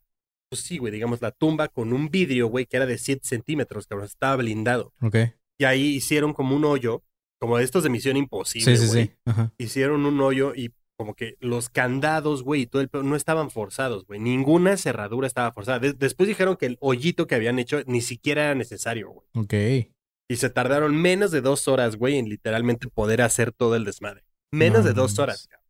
S4: pues sí, güey, digamos, la tumba con un vidrio, güey, que era de 7 centímetros, cabrón, estaba blindado.
S1: Ok.
S4: Y ahí hicieron como un hoyo, como estos de Misión Imposible,
S1: Sí, sí,
S4: güey.
S1: sí. Ajá.
S4: Hicieron un hoyo y como que los candados, güey, y todo el pedo no estaban forzados, güey. Ninguna cerradura estaba forzada. De- después dijeron que el hoyito que habían hecho ni siquiera era necesario, güey.
S1: Ok.
S4: Y se tardaron menos de dos horas, güey, en literalmente poder hacer todo el desmadre. Menos
S1: No
S4: de dos horas. cabrón.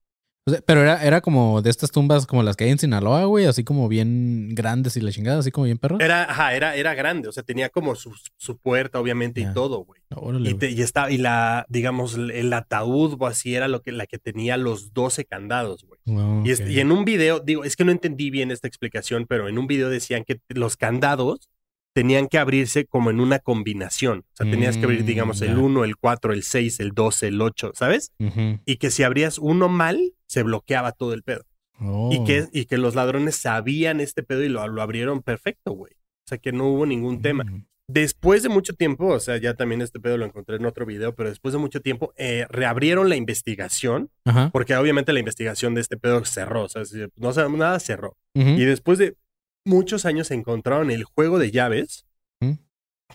S1: O sea, pero era, era como de estas tumbas como las que hay en Sinaloa, güey, así como bien grandes y la chingada, así como bien perro.
S4: Era, ajá, era, era grande, o sea, tenía como su, su puerta, obviamente, y todo, güey.
S1: Órale,
S4: Y, te- y estaba, y la, digamos, el ataúd o así era lo que, la que tenía los 12 candados, güey.
S1: Oh,
S4: Y, y en un video, digo, es que no entendí bien esta explicación, pero en un video decían que los candados tenían que abrirse como en una combinación. O sea, tenías que abrir,
S1: Mm,
S4: digamos, el
S1: ya.
S4: 1, el 4, el 6, el 12, el 8, ¿sabes? Y que si abrías uno mal, se bloqueaba todo el pedo.
S1: Oh.
S4: Y, que, y que los ladrones sabían este pedo y lo, lo abrieron perfecto, güey. O sea, que no hubo ningún tema.
S1: Mm.
S4: Después de mucho tiempo, o sea, ya también este pedo lo encontré en otro video, pero después de mucho tiempo, eh, reabrieron la investigación,
S1: Ajá.
S4: porque obviamente la investigación de este pedo cerró, o sea, si no sabemos nada, cerró. Y después de muchos años encontraron el juego de llaves
S1: ¿Mm?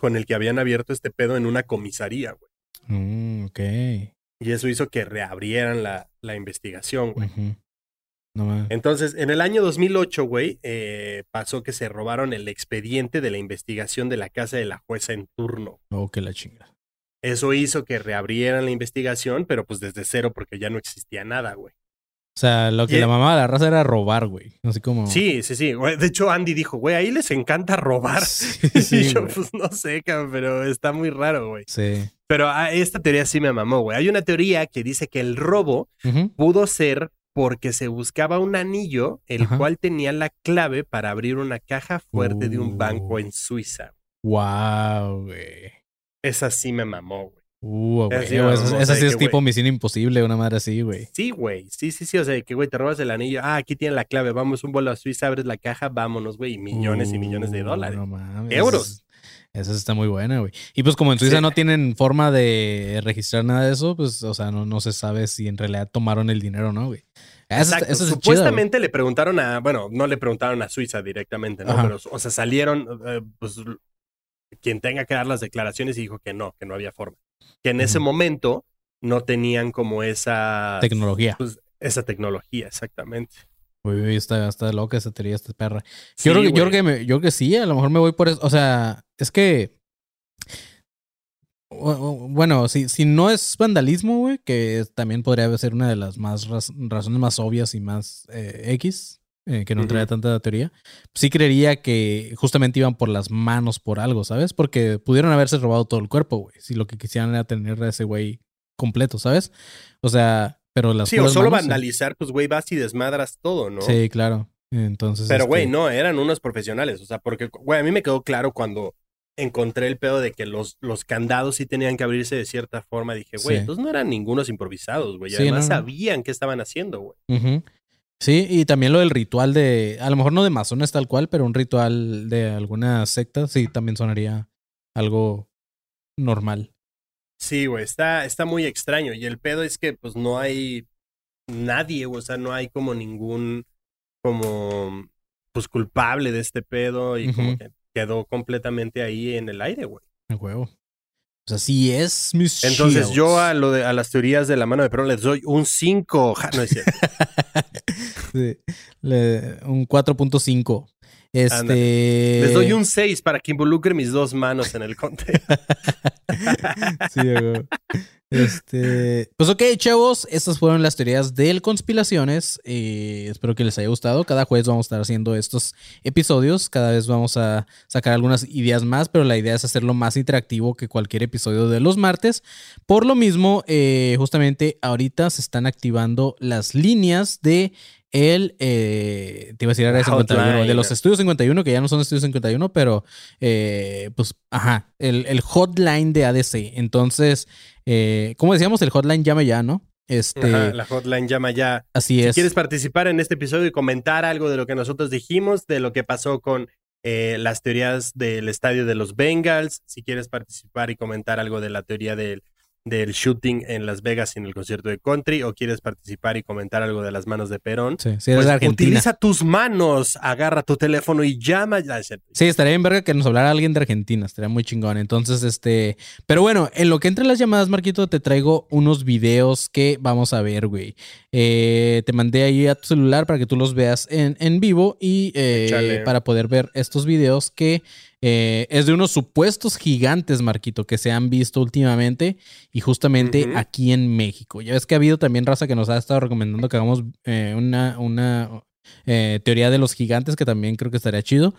S4: con el que habían abierto este pedo en una comisaría, güey.
S1: Mm, ok.
S4: Y eso hizo que reabrieran la, la investigación, güey.
S1: No mames.
S4: Entonces, en el año 2008, güey, eh, pasó que se robaron el expediente de la investigación de la casa de la jueza en turno.
S1: Oh, que la chinga.
S4: Eso hizo que reabrieran la investigación, pero pues desde cero porque ya no existía nada, güey.
S1: O sea, lo que
S4: Y-
S1: la mamá de la raza era robar, güey. Así como.
S4: Sí, sí, sí. De hecho, Andy dijo, güey, ahí les encanta robar.
S1: Sí,
S4: y yo,
S1: güey.
S4: pues no sé, cabrón, pero está muy raro, güey.
S1: Sí.
S4: Pero ah, esta teoría sí me mamó, güey. Hay una teoría que dice que el robo pudo ser porque se buscaba un anillo, el
S1: Ajá.
S4: cual tenía la clave para abrir una caja fuerte de un banco
S1: Uh.
S4: en Suiza.
S1: Wow, güey.
S4: Esa sí me mamó, güey.
S1: Uh, güey.
S4: sí,
S1: Esa, sí es tipo misión imposible, una madre así, güey.
S4: Sí, güey. Sí, sí, sí. O sea, que, güey, te robas el anillo. Ah, aquí tiene la clave. Vamos un vuelo a Suiza, abres la caja, vámonos, güey. Y millones y millones de
S1: Uh,
S4: dólares.
S1: No mames.
S4: Euros.
S1: Esa está muy buena, güey. Y pues como en Suiza
S4: Sí.
S1: no tienen forma de registrar nada de eso, pues, o sea, no, no se sabe si en realidad tomaron el dinero o no, güey. Esa está-
S4: Exacto.
S1: esa es chida, güey.
S4: Supuestamente le preguntaron a, bueno, no le preguntaron a Suiza directamente, ¿no?
S1: Ajá.
S4: Pero, o sea, salieron, eh, pues, quien tenga que dar las declaraciones y dijo que no, que no había forma. Que en ese momento no tenían como esa,
S1: Tecnología.
S4: pues, esa tecnología, exactamente.
S1: Güey, está, está loca esa teoría, esta perra.
S4: Sí,
S1: yo, creo que, yo, creo que me- yo creo que sí, a lo mejor me voy por eso. O sea, es que. Bueno, si, si no es vandalismo, güey, que también podría ser una de las más raz- razones más obvias y más eh, X. eh, que no traía
S4: Ujú.
S1: tanta teoría, sí creería que justamente iban por las manos por algo, ¿sabes? Porque pudieron haberse robado todo el cuerpo, güey. Si lo que quisieran era tener a ese güey completo, ¿sabes? O sea, pero las
S4: Sí, o solo
S1: manos, sí.
S4: vandalizar, pues, güey, vas y desmadras todo, ¿no?
S1: Sí, claro. Entonces.
S4: Pero, güey,
S1: este,
S4: no, eran unos profesionales. O sea, porque, güey, a mí me quedó claro cuando encontré el pedo de que los, los candados sí tenían que abrirse de cierta forma. Dije, güey,
S1: Sí.
S4: entonces no eran ningunos improvisados, güey. y
S1: Sí,
S4: Además
S1: no, no.
S4: sabían qué estaban haciendo, güey.
S1: Sí, y también lo del ritual de, a lo mejor no de masones tal cual, pero un ritual de alguna secta, sí, también sonaría algo normal.
S4: Sí, güey, está, está muy extraño. Y el pedo es que, pues, no hay nadie, o sea, no hay como ningún, como, pues, culpable de este pedo y como que quedó completamente ahí en el aire, güey.
S1: A huevo. O sea, sí es mis
S4: Entonces
S1: shields.
S4: yo a, lo de, a las teorías de la mano de Perón les doy un 5. No es cierto.
S1: Sí, le- un 4.5. Este.
S4: Les doy un 6 para que involucre mis dos manos en el conteo.
S1: Sí. Este, pues ok, chavos, estas fueron las teorías del conspiraciones. Eh, espero que les haya gustado. Cada jueves vamos a estar haciendo estos episodios. Cada vez vamos a sacar algunas ideas más, pero la idea es hacerlo más interactivo que cualquier episodio de los martes. Por lo mismo, eh, justamente ahorita se están activando las líneas de el, eh, te iba a decir Área 51, de los estudios 51, que ya no son estudios 51, pero eh, pues, ajá, el, el hotline de ADC. Entonces, eh, como decíamos, el hotline llama ya, ¿no? Este,
S4: Ajá, la hotline llama ya.
S1: así
S4: Si
S1: es.
S4: quieres participar en este episodio y comentar algo de lo que nosotros dijimos, de lo que pasó con eh, las teorías del estadio de los Bengals, si quieres participar y comentar algo de la teoría del, del shooting en Las Vegas y en el concierto de country, o quieres participar y comentar algo de las manos de Perón,
S1: Sí, eres
S4: pues
S1: de
S4: utiliza tus manos, agarra tu teléfono y llama.
S1: Sí, estaría bien verga que nos hablara alguien de Argentina, estaría muy chingón. Entonces, este, pero bueno, en lo que entre las llamadas, Marquito, te traigo unos videos que vamos a ver, güey. Eh, te mandé ahí a tu celular para que tú los veas en, en vivo y eh, para poder ver estos videos que eh, es de unos supuestos gigantes, Marquito, que se han visto últimamente y justamente aquí en México. Ya ves que ha habido también raza que nos ha estado recomendando que hagamos eh, una, una eh, teoría de los gigantes, que también creo que estaría chido.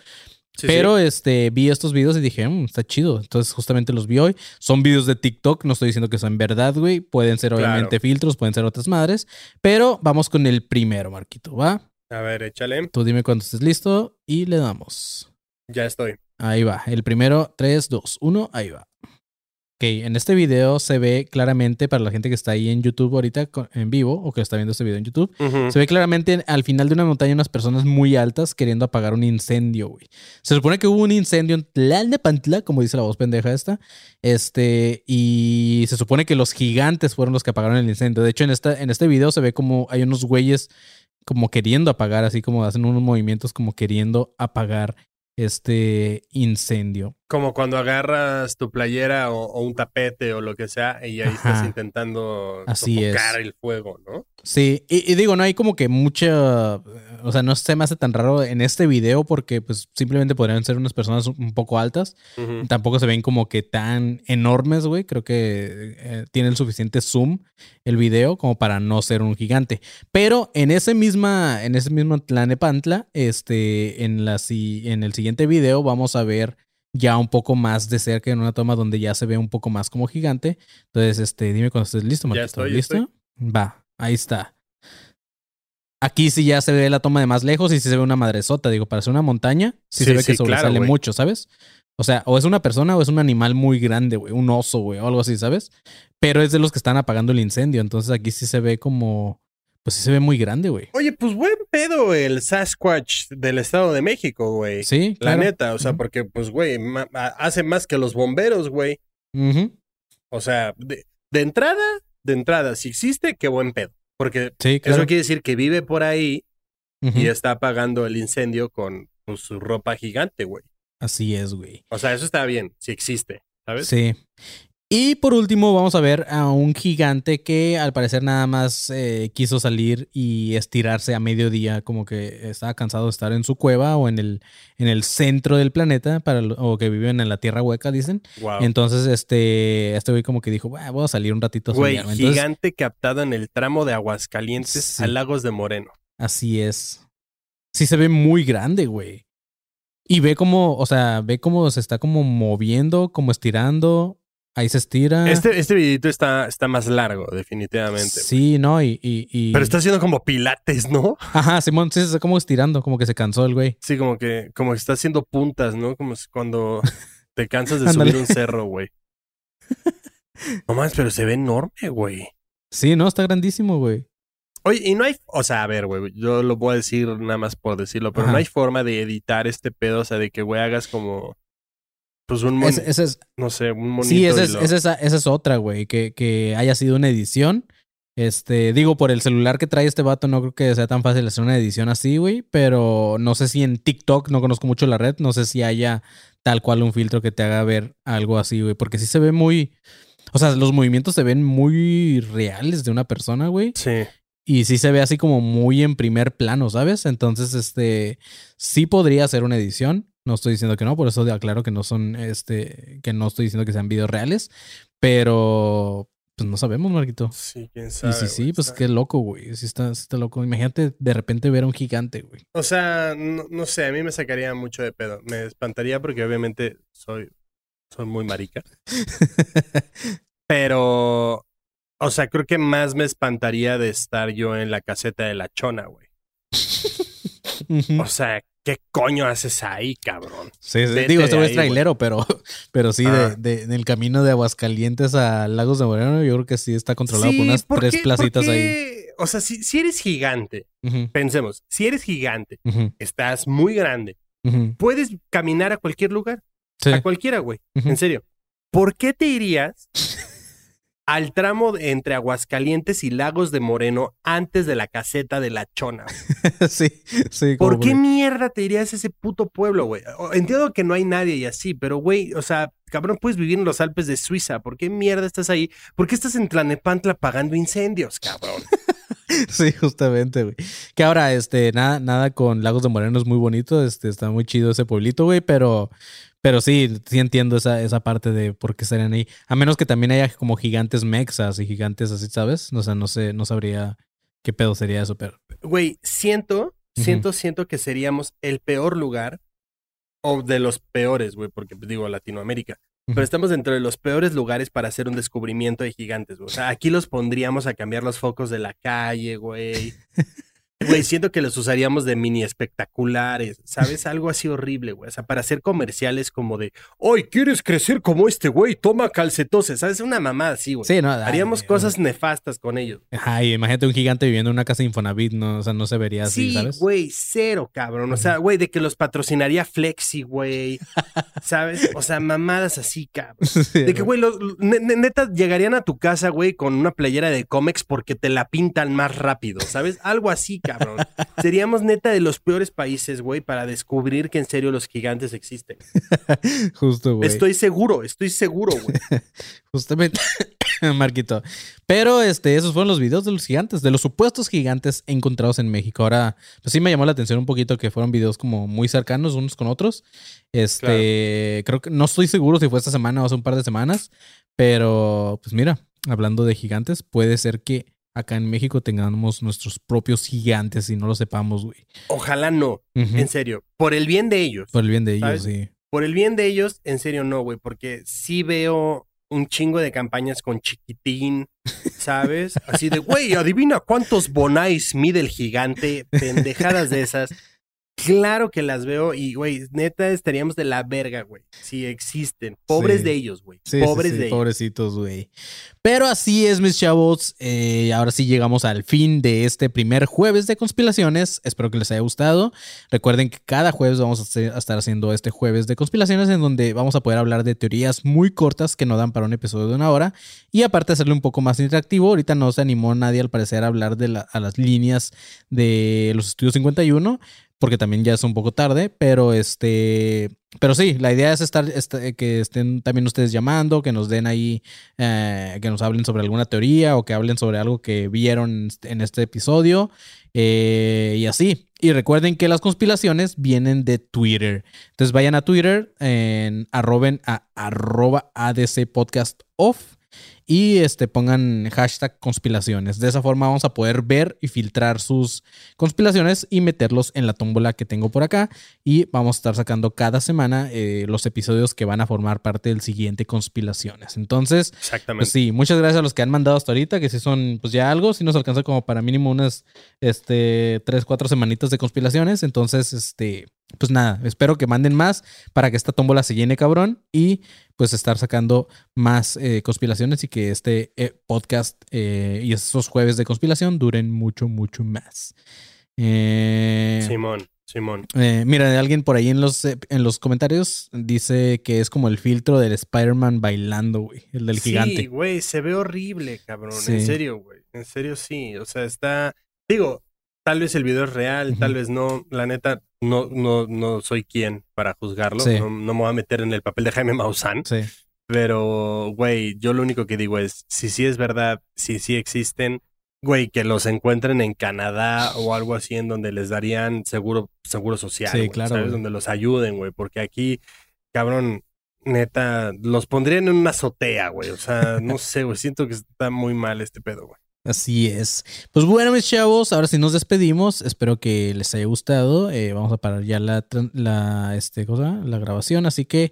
S4: Sí,
S1: Pero este vi estos videos y dije, "Mm, está chido. Entonces, justamente los vi hoy. Son videos de TikTok. No estoy diciendo que son verdad, güey. Pueden ser,
S4: Claro.
S1: obviamente, filtros, pueden ser otras madres. Pero vamos con el primero, Marquito, ¿va?
S4: A ver, échale.
S1: Tú dime cuando estés listo y le damos.
S4: Ya estoy.
S1: Ahí va. El primero, 3, 2, 1, ahí va. Ok, en este video se ve claramente, para la gente que está ahí en YouTube ahorita en vivo o que está viendo este video en YouTube, se ve claramente al final de una montaña unas personas muy altas queriendo apagar un incendio, güey. Se supone que hubo un incendio en Tlalnepantla, como dice la voz pendeja esta. Este, y se supone que los gigantes fueron los que apagaron el incendio. De hecho, en, esta, en este video se ve como hay unos güeyes como queriendo apagar, así como hacen unos movimientos como queriendo apagar este incendio.
S4: Como cuando agarras tu playera o, o un tapete o lo que sea y ahí
S1: Ajá.
S4: estás intentando
S1: Así
S4: sofocar el fuego, ¿no?
S1: Sí, y, y digo, no hay como que mucha, o sea, no se me hace tan raro en este video porque pues simplemente podrían ser unas personas un poco altas. Tampoco se ven como que tan enormes, güey. Creo que eh, tiene el suficiente zoom el video como para no ser un gigante. Pero en ese misma, en ese mismo Tlanepantla, este, en la si- en el siguiente video vamos a ver ya un poco más de cerca en una toma donde ya se ve un poco más como gigante. Entonces, este, dime cuando estés listo,
S4: Ya estoy, ya
S1: ¿Listo? Va, ahí está. Aquí sí ya se ve la toma de más lejos y sí se ve una madresota. Digo, para ser una montaña, sí,
S4: Sí,
S1: se ve
S4: sí,
S1: que sobresale mucho, ¿sabes? O sea, o es una persona o es un animal muy grande, güey. Un oso, güey, o algo así, ¿sabes? Pero es de los que están apagando el incendio. Entonces aquí sí se ve como. Pues sí se ve muy grande, güey.
S4: Oye, pues buen pedo el Sasquatch del Estado de México, güey.
S1: Sí,
S4: La
S1: claro.
S4: neta, o sea, porque, pues, güey, ma- hace más que los bomberos, güey. O sea, de, de entrada, de entrada, si existe, qué buen pedo. Porque
S1: Sí, claro.
S4: eso quiere decir que vive por ahí y está apagando el incendio con pues, su ropa gigante, güey.
S1: Así es, güey.
S4: O sea, eso está bien, si existe, ¿sabes?
S1: Sí. Y por último, vamos a ver a un gigante que al parecer nada más eh, quiso salir y estirarse a mediodía, como que estaba cansado de estar en su cueva o en el, en el centro del planeta, para, lo- o que viven en la tierra hueca, dicen.
S4: Wow.
S1: Entonces, este, este güey como que dijo, "Bah, voy a salir un ratito
S4: Güey,
S1: solearme". Entonces,
S4: gigante captado en el tramo de Aguascalientes
S1: Sí.
S4: a Lagos de Moreno.
S1: Así es. sí se ve muy grande, güey. Y ve como, o sea, ve como se está como moviendo, como estirando. Ahí se estira.
S4: Este, este videito está, está más largo, definitivamente. güey.
S1: Sí, ¿no? Y, y, y-
S4: Pero está haciendo como pilates, ¿no?
S1: Ajá, Simón, sí, se está como estirando, como que se cansó el güey.
S4: Sí, como que, como que está haciendo puntas, ¿no? Como cuando te cansas de subir un cerro, güey. No más, pero se ve enorme, güey.
S1: Sí, no, está grandísimo, güey.
S4: Oye, y no hay, o sea, a ver, güey, yo lo voy a decir nada más por decirlo, pero
S1: Ajá.
S4: no hay forma de editar este pedo, o sea, de que, güey, hagas como, pues un, mon-
S1: Es- esa es,
S4: no sé, un monito.
S1: sí, esa
S4: y
S1: es,
S4: lo-
S1: esa, es, esa es otra, güey, que, que haya sido una edición. Este, digo, por el celular que trae este vato, no creo que sea tan fácil hacer una edición así, güey. Pero no sé si en TikTok, no conozco mucho la red, no sé si haya tal cual un filtro que te haga ver algo así, güey. Porque sí se ve muy. O sea, los movimientos se ven muy reales de una persona, güey.
S4: Sí.
S1: Y sí se ve así como muy en primer plano, ¿sabes? Entonces, este, sí podría ser una edición. No estoy diciendo que no, por eso aclaro que no son, este, que no estoy diciendo que sean videos reales. Pero, pues no sabemos, Marquito.
S4: Sí, quién
S1: Y
S4: sabe.
S1: sí, sí,
S4: güey,
S1: pues qué loco, güey. Sí está, sí está loco. Imagínate de repente ver a un gigante, güey.
S4: O sea, no, no sé, a mí me sacaría mucho de pedo. Me espantaría porque obviamente soy, soy muy marica. Pero, o sea, creo que más me espantaría de estar yo en la caseta de la chona, güey. O sea, ¿qué coño haces ahí, cabrón?
S1: Sí, Digo, este güey es trailero, pero, pero sí,
S4: Ah.
S1: de, de- en el camino de Aguascalientes a Lagos de Moreno, yo creo que sí está controlado por unas
S4: ¿por
S1: tres
S4: qué-
S1: placitas ahí.
S4: O sea, si, si eres gigante, pensemos, si eres gigante, estás muy grande, puedes caminar a cualquier lugar,
S1: Sí.
S4: a cualquiera, güey. En serio. ¿Por qué te irías al tramo de- entre Aguascalientes y Lagos de Moreno antes de la caseta de la chona?
S1: sí, sí.
S4: ¿Por qué mierda te irías a ese puto pueblo, güey? Entiendo que no hay nadie y así, pero, güey, o sea, cabrón, puedes vivir en los Alpes de Suiza. ¿Por qué mierda estás ahí? ¿Por qué estás en Tlanepantla apagando incendios, cabrón?
S1: Sí, justamente, güey. Que ahora, este, nada, nada con Lagos de Moreno es muy bonito, este, está muy chido ese pueblito, güey, pero, pero sí, sí entiendo esa, esa parte de por qué estarían ahí. A menos que también haya como gigantes mexas y gigantes así, ¿sabes? O sea, no sé, no sabría qué pedo sería eso, pero.
S4: Güey, siento, siento, siento que seríamos el peor lugar o de los peores, güey, porque pues, digo Latinoamérica. Pero estamos dentro de los peores lugares para hacer un descubrimiento de gigantes, güey. O sea, aquí los pondríamos a cambiar los focos de la calle, güey. Güey, siento que los usaríamos de mini espectaculares, ¿sabes? Algo así horrible, güey. O sea, para hacer comerciales como de, hoy ¿quieres crecer como este güey? Toma calcetoses, ¿sabes? Una mamada así, güey.
S1: Sí, no.
S4: Haríamos
S1: ay,
S4: cosas nefastas con ellos.
S1: Ay, imagínate un gigante viviendo en una casa de Infonavit, ¿no? O sea, no se vería así,
S4: Sí,
S1: ¿sabes?
S4: güey, cero, cabrón. O sea, güey, de que los patrocinaría Flexi, güey. ¿Sabes? O sea, mamadas así, cabrón. De que, güey, los- ne- ne- neta llegarían a tu casa, güey, con una playera de cómics porque te la pintan más rápido, ¿sabes? Algo así, cabrón. Seríamos neta de los peores países, güey, para descubrir que en serio los gigantes existen.
S1: Justo, güey.
S4: Estoy seguro, estoy seguro, güey.
S1: Justamente, Marquito. Pero este, esos fueron los videos de los gigantes, de los supuestos gigantes encontrados en México. Ahora, pues sí me llamó la atención un poquito que fueron videos como muy cercanos unos con otros. Este, creo que no estoy seguro si fue esta semana o hace un par de semanas, pero pues mira, hablando de gigantes, puede ser que acá en México tengamos nuestros propios gigantes y no lo sepamos, güey.
S4: Ojalá no, en serio. Por el bien de ellos.
S1: Por el bien de ellos, sí.
S4: Por el bien de ellos, en serio no, güey, porque sí veo un chingo de campañas con chiquitín, ¿sabes? Así de, güey, adivina cuántos bonais mide el gigante, pendejadas de esas. Claro que las veo y, güey, neta estaríamos de la verga, güey. Si existen. Pobres
S1: Sí.
S4: de ellos, güey.
S1: Sí,
S4: Pobres
S1: sí,
S4: de ellos.
S1: Pobrecitos, güey. Pero así es, mis chavos. Eh, ahora sí llegamos al fin de este primer jueves de conspiraciones. Espero que les haya gustado. Recuerden que cada jueves vamos a hacer- a estar haciendo este jueves de conspiraciones en donde vamos a poder hablar de teorías muy cortas que no dan para un episodio de una hora. Y aparte hacerlo un poco más interactivo. Ahorita no se animó nadie al parecer a hablar de la- a las líneas de los estudios 51 porque también ya es un poco tarde, pero este, pero sí, la idea es estar, est- que estén también ustedes llamando, que nos den ahí, eh, que nos hablen sobre alguna teoría o que hablen sobre algo que vieron en este- en este episodio eh, y así. Y recuerden que las conspiraciones vienen de Twitter. Entonces vayan a Twitter, en arroben a arroba ADC Podcast Off. Y este, pongan hashtag conspiraciones. De esa forma vamos a poder ver y filtrar sus conspiraciones y meterlos en la tómbola que tengo por acá. Y vamos a estar sacando cada semana eh, los episodios que van a formar parte del siguiente conspiraciones. Entonces,
S4: Exactamente.
S1: pues sí, muchas gracias a los que han mandado hasta ahorita, que sí son pues ya algo, sí nos alcanza como para mínimo unas este, tres, cuatro semanitas de conspiraciones. Entonces, este, pues nada, espero que manden más para que esta tómbola se llene cabrón y pues estar sacando más eh, conspiraciones y que este eh, podcast eh, y estos jueves de conspiración duren mucho, mucho más.
S4: Simón, Simón.
S1: mira, alguien por ahí en los, en los comentarios dice que es como el filtro del Spider-Man bailando, güey, el del
S4: Sí,
S1: gigante.
S4: güey, se ve horrible, cabrón.
S1: Sí.
S4: En serio, güey. En serio, sí. O sea, está. Digo, tal vez el video es real, tal vez no. La neta, no, no, no soy quien para juzgarlo.
S1: Sí.
S4: No, no me voy a meter en el papel de Jaime Maussan.
S1: Sí.
S4: Pero, güey, yo lo único que digo es: si sí es verdad, si sí existen, güey, que los encuentren en Canadá o algo así en donde les darían seguro, seguro social.
S1: Sí, claro.
S4: Donde los ayuden, güey. Porque aquí, cabrón, neta, los pondrían en una azotea, güey. O sea, no sé, güey. Siento que está muy mal este pedo, güey.
S1: Así es. Pues bueno, mis chavos, ahora sí nos despedimos. Espero que les haya gustado. Eh, vamos a parar ya la, la, este, cosa, la grabación. Así que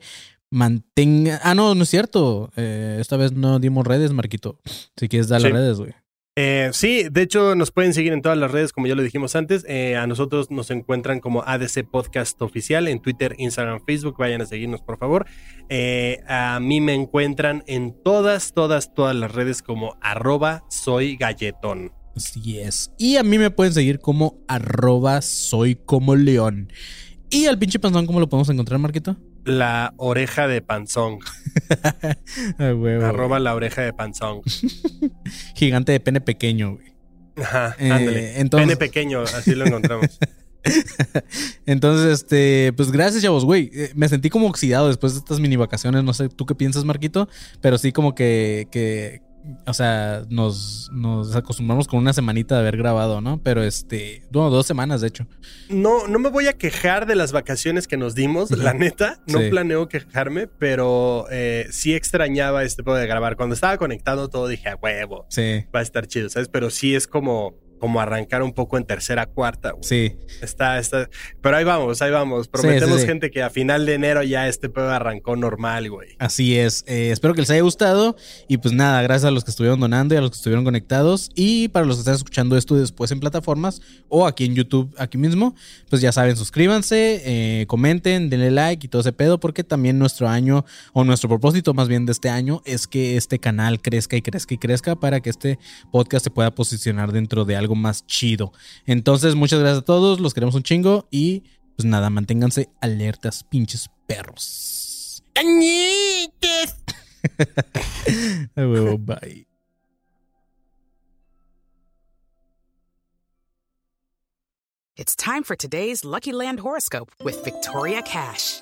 S1: mantenga. Ah, no, no es cierto. Eh, esta vez no dimos redes, Marquito. Si quieres dar las
S4: Sí.
S1: redes, güey.
S4: Eh, sí, de hecho nos pueden seguir en todas las redes, como ya lo dijimos antes. Eh, a nosotros nos encuentran como ADC Podcast Oficial en Twitter, Instagram, Facebook. Vayan a seguirnos, por favor. Eh, a mí me encuentran en todas, todas, todas las redes como arroba soy galletón.
S1: Así es. Y a mí me pueden seguir como arroba soy como león. Y al pinche panzón, ¿cómo lo podemos encontrar, Marquito?
S4: La oreja de panzón. Arroba la oreja de panzón.
S1: Gigante de pene pequeño, güey.
S4: Ajá,
S1: Eh,
S4: ándale.
S1: entonces-
S4: Pene pequeño, así lo encontramos.
S1: Entonces, este, pues gracias, chavos, güey. Eh, Me sentí como oxidado después de estas mini vacaciones. No sé tú qué piensas, Marquito, pero sí como que, que o sea, nos, nos acostumbramos con una semanita de haber grabado, ¿no? Pero este, bueno, dos semanas, de hecho.
S4: No, no me voy a quejar de las vacaciones que nos dimos, la neta. No
S1: Sí.
S4: planeo quejarme, pero eh, sí extrañaba este pedo de grabar. Cuando estaba conectado todo dije, a huevo,
S1: Sí,
S4: va a estar chido, ¿sabes? Pero sí es como, como arrancar un poco en tercera, cuarta, güey.
S1: sí.
S4: Está, está. Pero ahí vamos, ahí vamos. Prometemos,
S1: sí, sí.
S4: gente, que a final de enero ya este pedo arrancó normal, güey.
S1: Así es. Eh, espero que les haya gustado. Y pues nada, gracias a los que estuvieron donando y a los que estuvieron conectados. Y para los que están escuchando esto después en plataformas o aquí en YouTube, aquí mismo, pues ya saben, suscríbanse, eh, comenten, denle like y todo ese pedo, porque también nuestro año, o nuestro propósito más bien de este año, es que este canal crezca y crezca y crezca para que este podcast se pueda posicionar dentro de algo más chido. Entonces, muchas gracias a todos, los queremos un chingo y pues nada, manténganse alertas, pinches perros. A huevo, bye.
S6: It's time for today's Lucky Land horoscope with Victoria Cash.